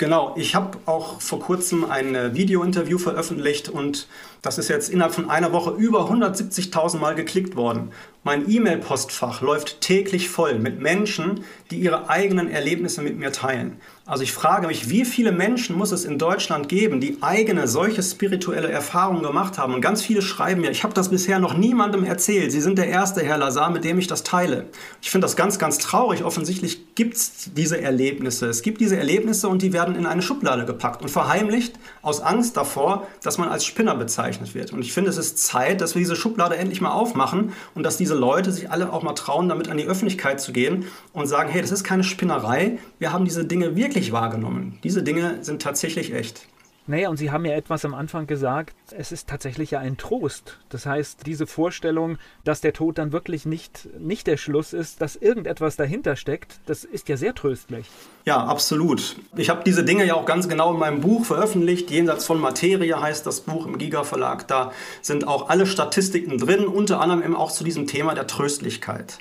Genau, ich habe auch vor kurzem ein äh, Video-Interview veröffentlicht und das ist jetzt innerhalb von einer Woche über 170.000 Mal geklickt worden. Mein E-Mail-Postfach läuft täglich voll mit Menschen, die ihre eigenen Erlebnisse mit mir teilen. Also ich frage mich, wie viele Menschen muss es in Deutschland geben, die eigene solche spirituelle Erfahrungen gemacht haben? Und ganz viele schreiben mir, ich habe das bisher noch niemandem erzählt. Sie sind der erste Herr Lazar, mit dem ich das teile. Ich finde das ganz, ganz traurig. Offensichtlich gibt es diese Erlebnisse. Es gibt diese Erlebnisse und die werden in eine Schublade gepackt und verheimlicht aus Angst davor, dass man als Spinner bezeichnet wird. Und ich finde, es ist Zeit, dass wir diese Schublade endlich mal aufmachen und dass diese Leute sich alle auch mal trauen, damit an die Öffentlichkeit zu gehen und sagen, hey, das ist keine Spinnerei. Wir haben diese Dinge wirklich wirklich wahrgenommen. Diese Dinge sind tatsächlich echt. Naja, und Sie haben ja etwas am Anfang gesagt, es ist tatsächlich ja ein Trost. Das heißt, diese Vorstellung, dass der Tod dann wirklich nicht, nicht der Schluss ist, dass irgendetwas dahinter steckt, das ist ja sehr tröstlich. Ja, absolut. Ich habe diese Dinge ja auch ganz genau in meinem Buch veröffentlicht. Jenseits von Materie heißt das Buch im Giga Verlag. Da sind auch alle Statistiken drin, unter anderem eben auch zu diesem Thema der Tröstlichkeit.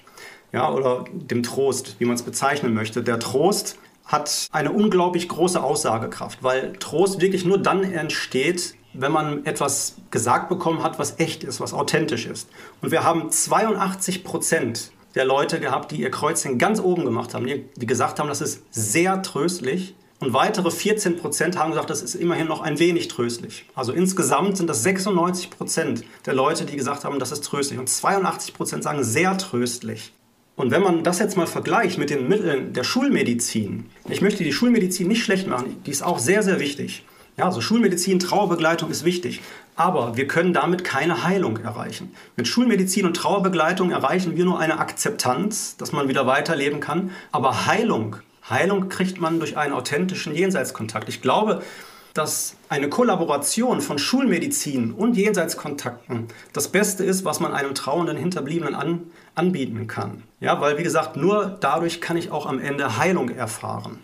Ja, oder dem Trost, wie man es bezeichnen möchte. Der Trost hat eine unglaublich große Aussagekraft, weil Trost wirklich nur dann entsteht, wenn man etwas gesagt bekommen hat, was echt ist, was authentisch ist. Und wir haben 82 Prozent der Leute gehabt, die ihr Kreuzchen ganz oben gemacht haben, die, gesagt haben, das ist sehr tröstlich. Und weitere 14 Prozent haben gesagt, das ist immerhin noch ein wenig tröstlich. Also insgesamt sind das 96 Prozent der Leute, die gesagt haben, das ist tröstlich. Und 82 Prozent sagen sehr tröstlich. Und wenn man das jetzt mal vergleicht mit den Mitteln der Schulmedizin, ich möchte die Schulmedizin nicht schlecht machen, die ist auch sehr, sehr wichtig. Ja, also Schulmedizin, Trauerbegleitung ist wichtig. Aber wir können damit keine Heilung erreichen. Mit Schulmedizin und Trauerbegleitung erreichen wir nur eine Akzeptanz, dass man wieder weiterleben kann. Aber Heilung, Heilung kriegt man durch einen authentischen Jenseitskontakt. Ich glaube, dass eine Kollaboration von Schulmedizin und Jenseitskontakten das Beste ist, was man einem trauenden Hinterbliebenen anbieten kann. Ja, weil wie gesagt, nur dadurch kann ich auch am Ende Heilung erfahren.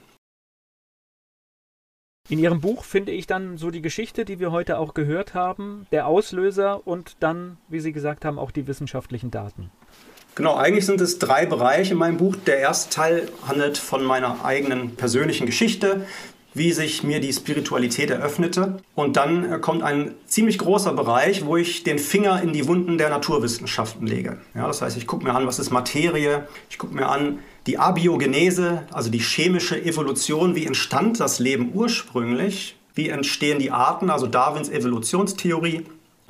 In Ihrem Buch finde ich dann so die Geschichte, die wir heute auch gehört haben, der Auslöser und dann, wie Sie gesagt haben, auch die wissenschaftlichen Daten. Genau, eigentlich sind es drei Bereiche in meinem Buch. Der erste Teil handelt von meiner eigenen persönlichen Geschichte, wie sich mir die Spiritualität eröffnete. Und dann äh, kommt ein ziemlich großer Bereich, wo ich den Finger in die Wunden der Naturwissenschaften lege. Ja, das heißt, ich gucke mir an, was ist Materie, ich gucke mir an die Abiogenese, also die chemische Evolution, wie entstand das Leben ursprünglich, wie entstehen die Arten, also Darwins Evolutionstheorie.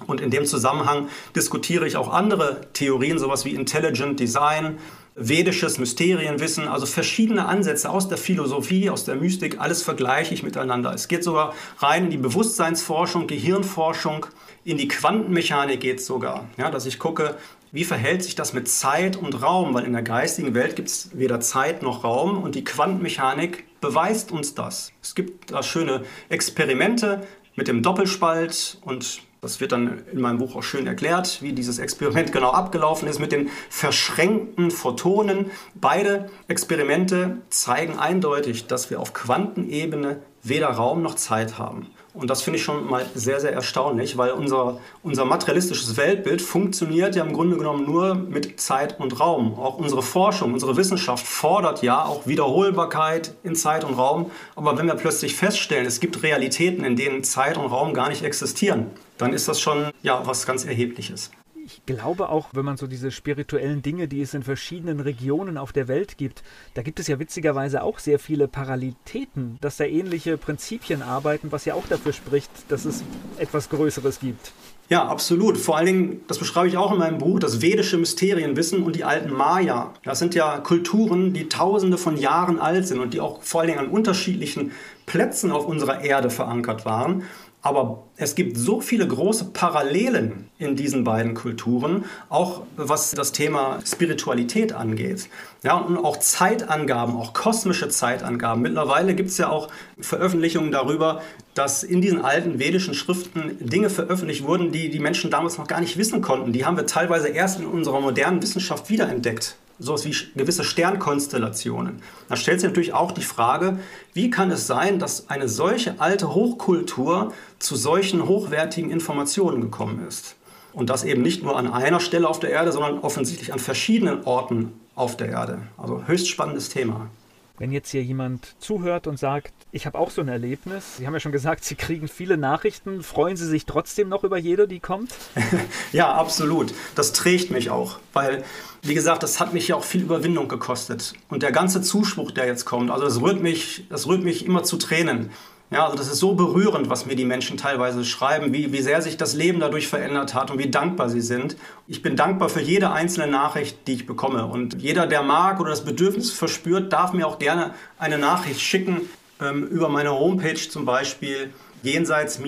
Und in dem Zusammenhang diskutiere ich auch andere Theorien, sowas wie Intelligent Design, vedisches Mysterienwissen, also verschiedene Ansätze aus der Philosophie, aus der Mystik, alles vergleiche ich miteinander. Es geht sogar rein in die Bewusstseinsforschung, Gehirnforschung, in die Quantenmechanik geht es sogar, ja, dass ich gucke, wie verhält sich das mit Zeit und Raum, weil in der geistigen Welt gibt es weder Zeit noch Raum und die Quantenmechanik beweist uns das. Es gibt da schöne Experimente mit dem Doppelspalt und das wird dann in meinem Buch auch schön erklärt, wie dieses Experiment genau abgelaufen ist mit den verschränkten Photonen. Beide Experimente zeigen eindeutig, dass wir auf Quantenebene weder Raum noch Zeit haben. Und das finde ich schon mal sehr, sehr erstaunlich, weil unser, unser materialistisches Weltbild funktioniert ja im Grunde genommen nur mit Zeit und Raum. Auch unsere Forschung, unsere Wissenschaft fordert ja auch Wiederholbarkeit in Zeit und Raum. Aber wenn wir plötzlich feststellen, es gibt Realitäten, in denen Zeit und Raum gar nicht existieren, dann ist das schon ja, was ganz Erhebliches. Ich glaube auch, wenn man so diese spirituellen Dinge, die es in verschiedenen Regionen auf der Welt gibt, da gibt es ja witzigerweise auch sehr viele Parallelitäten, dass da ähnliche Prinzipien arbeiten, was ja auch dafür spricht, dass es etwas Größeres gibt. Ja, absolut. Vor allen Dingen, das beschreibe ich auch in meinem Buch, das vedische Mysterienwissen und die alten Maya. Das sind ja Kulturen, die tausende von Jahren alt sind und die auch vor allen Dingen an unterschiedlichen Plätzen auf unserer Erde verankert waren. Aber es gibt so viele große Parallelen in diesen beiden Kulturen, auch was das Thema Spiritualität angeht. Ja, und auch Zeitangaben, auch kosmische Zeitangaben. Mittlerweile gibt es ja auch Veröffentlichungen darüber, dass in diesen alten vedischen Schriften Dinge veröffentlicht wurden, die die Menschen damals noch gar nicht wissen konnten. Die haben wir teilweise erst in unserer modernen Wissenschaft wiederentdeckt sowas wie gewisse Sternkonstellationen. Da stellt sich natürlich auch die Frage, wie kann es sein, dass eine solche alte Hochkultur zu solchen hochwertigen Informationen gekommen ist? Und das eben nicht nur an einer Stelle auf der Erde, sondern offensichtlich an verschiedenen Orten auf der Erde. Also höchst spannendes Thema. Wenn jetzt hier jemand zuhört und sagt, ich habe auch so ein Erlebnis, Sie haben ja schon gesagt, Sie kriegen viele Nachrichten, freuen Sie sich trotzdem noch über jede, die kommt? ja, absolut. Das trägt mich auch, weil, wie gesagt, das hat mich ja auch viel Überwindung gekostet. Und der ganze Zuspruch, der jetzt kommt, also das rührt mich, das rührt mich immer zu Tränen. Ja, also das ist so berührend, was mir die Menschen teilweise schreiben, wie, wie sehr sich das Leben dadurch verändert hat und wie dankbar sie sind. Ich bin dankbar für jede einzelne Nachricht, die ich bekomme. Und jeder, der mag oder das Bedürfnis verspürt, darf mir auch gerne eine Nachricht schicken ähm, über meine Homepage zum Beispiel jenseits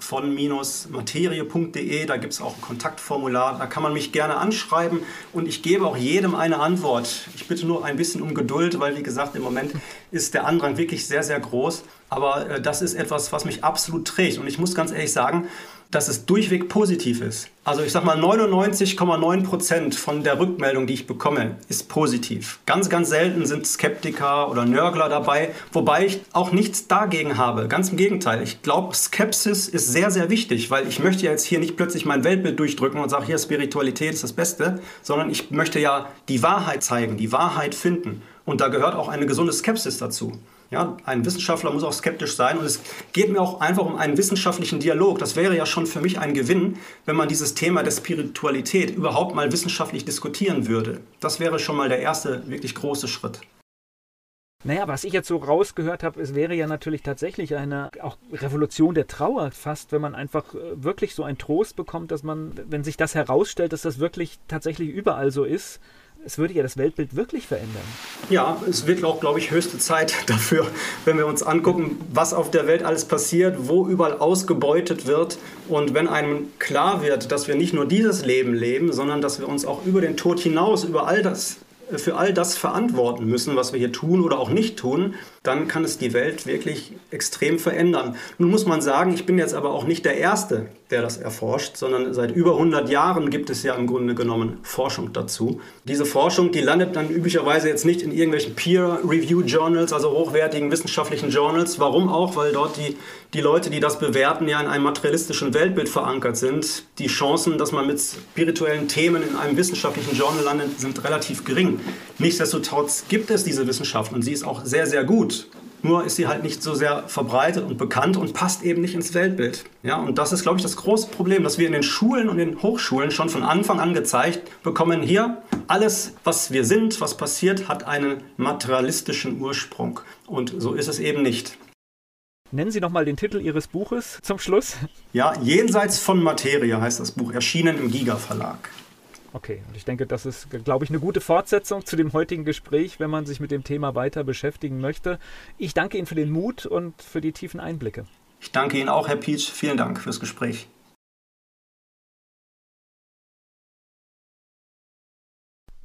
von materie.de. Da gibt es auch ein Kontaktformular. Da kann man mich gerne anschreiben und ich gebe auch jedem eine Antwort. Ich bitte nur ein bisschen um Geduld, weil wie gesagt, im Moment ist der Andrang wirklich sehr, sehr groß. Aber äh, das ist etwas, was mich absolut trägt. Und ich muss ganz ehrlich sagen, dass es durchweg positiv ist. Also ich sage mal 99,9 Prozent von der Rückmeldung, die ich bekomme, ist positiv. Ganz, ganz selten sind Skeptiker oder Nörgler dabei, wobei ich auch nichts dagegen habe. Ganz im Gegenteil. Ich glaube, Skepsis ist sehr, sehr wichtig, weil ich möchte ja jetzt hier nicht plötzlich mein Weltbild durchdrücken und sage, hier Spiritualität ist das Beste, sondern ich möchte ja die Wahrheit zeigen, die Wahrheit finden. Und da gehört auch eine gesunde Skepsis dazu. Ja, ein Wissenschaftler muss auch skeptisch sein und es geht mir auch einfach um einen wissenschaftlichen Dialog. Das wäre ja schon für mich ein Gewinn, wenn man dieses Thema der Spiritualität überhaupt mal wissenschaftlich diskutieren würde. Das wäre schon mal der erste wirklich große Schritt. Naja, was ich jetzt so rausgehört habe, es wäre ja natürlich tatsächlich eine auch Revolution der Trauer fast, wenn man einfach äh, wirklich so einen Trost bekommt, dass man, wenn sich das herausstellt, dass das wirklich tatsächlich überall so ist, es würde ja das Weltbild wirklich verändern. Ja, es wird auch, glaube ich, höchste Zeit dafür, wenn wir uns angucken, was auf der Welt alles passiert, wo überall ausgebeutet wird. Und wenn einem klar wird, dass wir nicht nur dieses Leben leben, sondern dass wir uns auch über den Tod hinaus, über all das für all das verantworten müssen, was wir hier tun oder auch nicht tun, dann kann es die Welt wirklich extrem verändern. Nun muss man sagen, ich bin jetzt aber auch nicht der Erste, der das erforscht, sondern seit über 100 Jahren gibt es ja im Grunde genommen Forschung dazu. Diese Forschung, die landet dann üblicherweise jetzt nicht in irgendwelchen Peer-Review-Journals, also hochwertigen wissenschaftlichen Journals. Warum auch? Weil dort die, die Leute, die das bewerten, ja in einem materialistischen Weltbild verankert sind. Die Chancen, dass man mit spirituellen Themen in einem wissenschaftlichen Journal landet, sind relativ gering. Nichtsdestotrotz gibt es diese Wissenschaft und sie ist auch sehr, sehr gut. Nur ist sie halt nicht so sehr verbreitet und bekannt und passt eben nicht ins Weltbild. Ja, und das ist, glaube ich, das große Problem, dass wir in den Schulen und den Hochschulen schon von Anfang an gezeigt bekommen, hier, alles, was wir sind, was passiert, hat einen materialistischen Ursprung. Und so ist es eben nicht. Nennen Sie noch mal den Titel Ihres Buches zum Schluss. Ja, Jenseits von Materie heißt das Buch, erschienen im Giga Verlag. Okay, und ich denke, das ist, glaube ich, eine gute Fortsetzung zu dem heutigen Gespräch, wenn man sich mit dem Thema weiter beschäftigen möchte. Ich danke Ihnen für den Mut und für die tiefen Einblicke. Ich danke Ihnen auch, Herr Pietsch. Vielen Dank fürs Gespräch.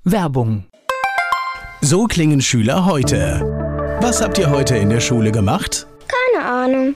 Werbung. So klingen Schüler heute. Was habt ihr heute in der Schule gemacht? Keine Ahnung.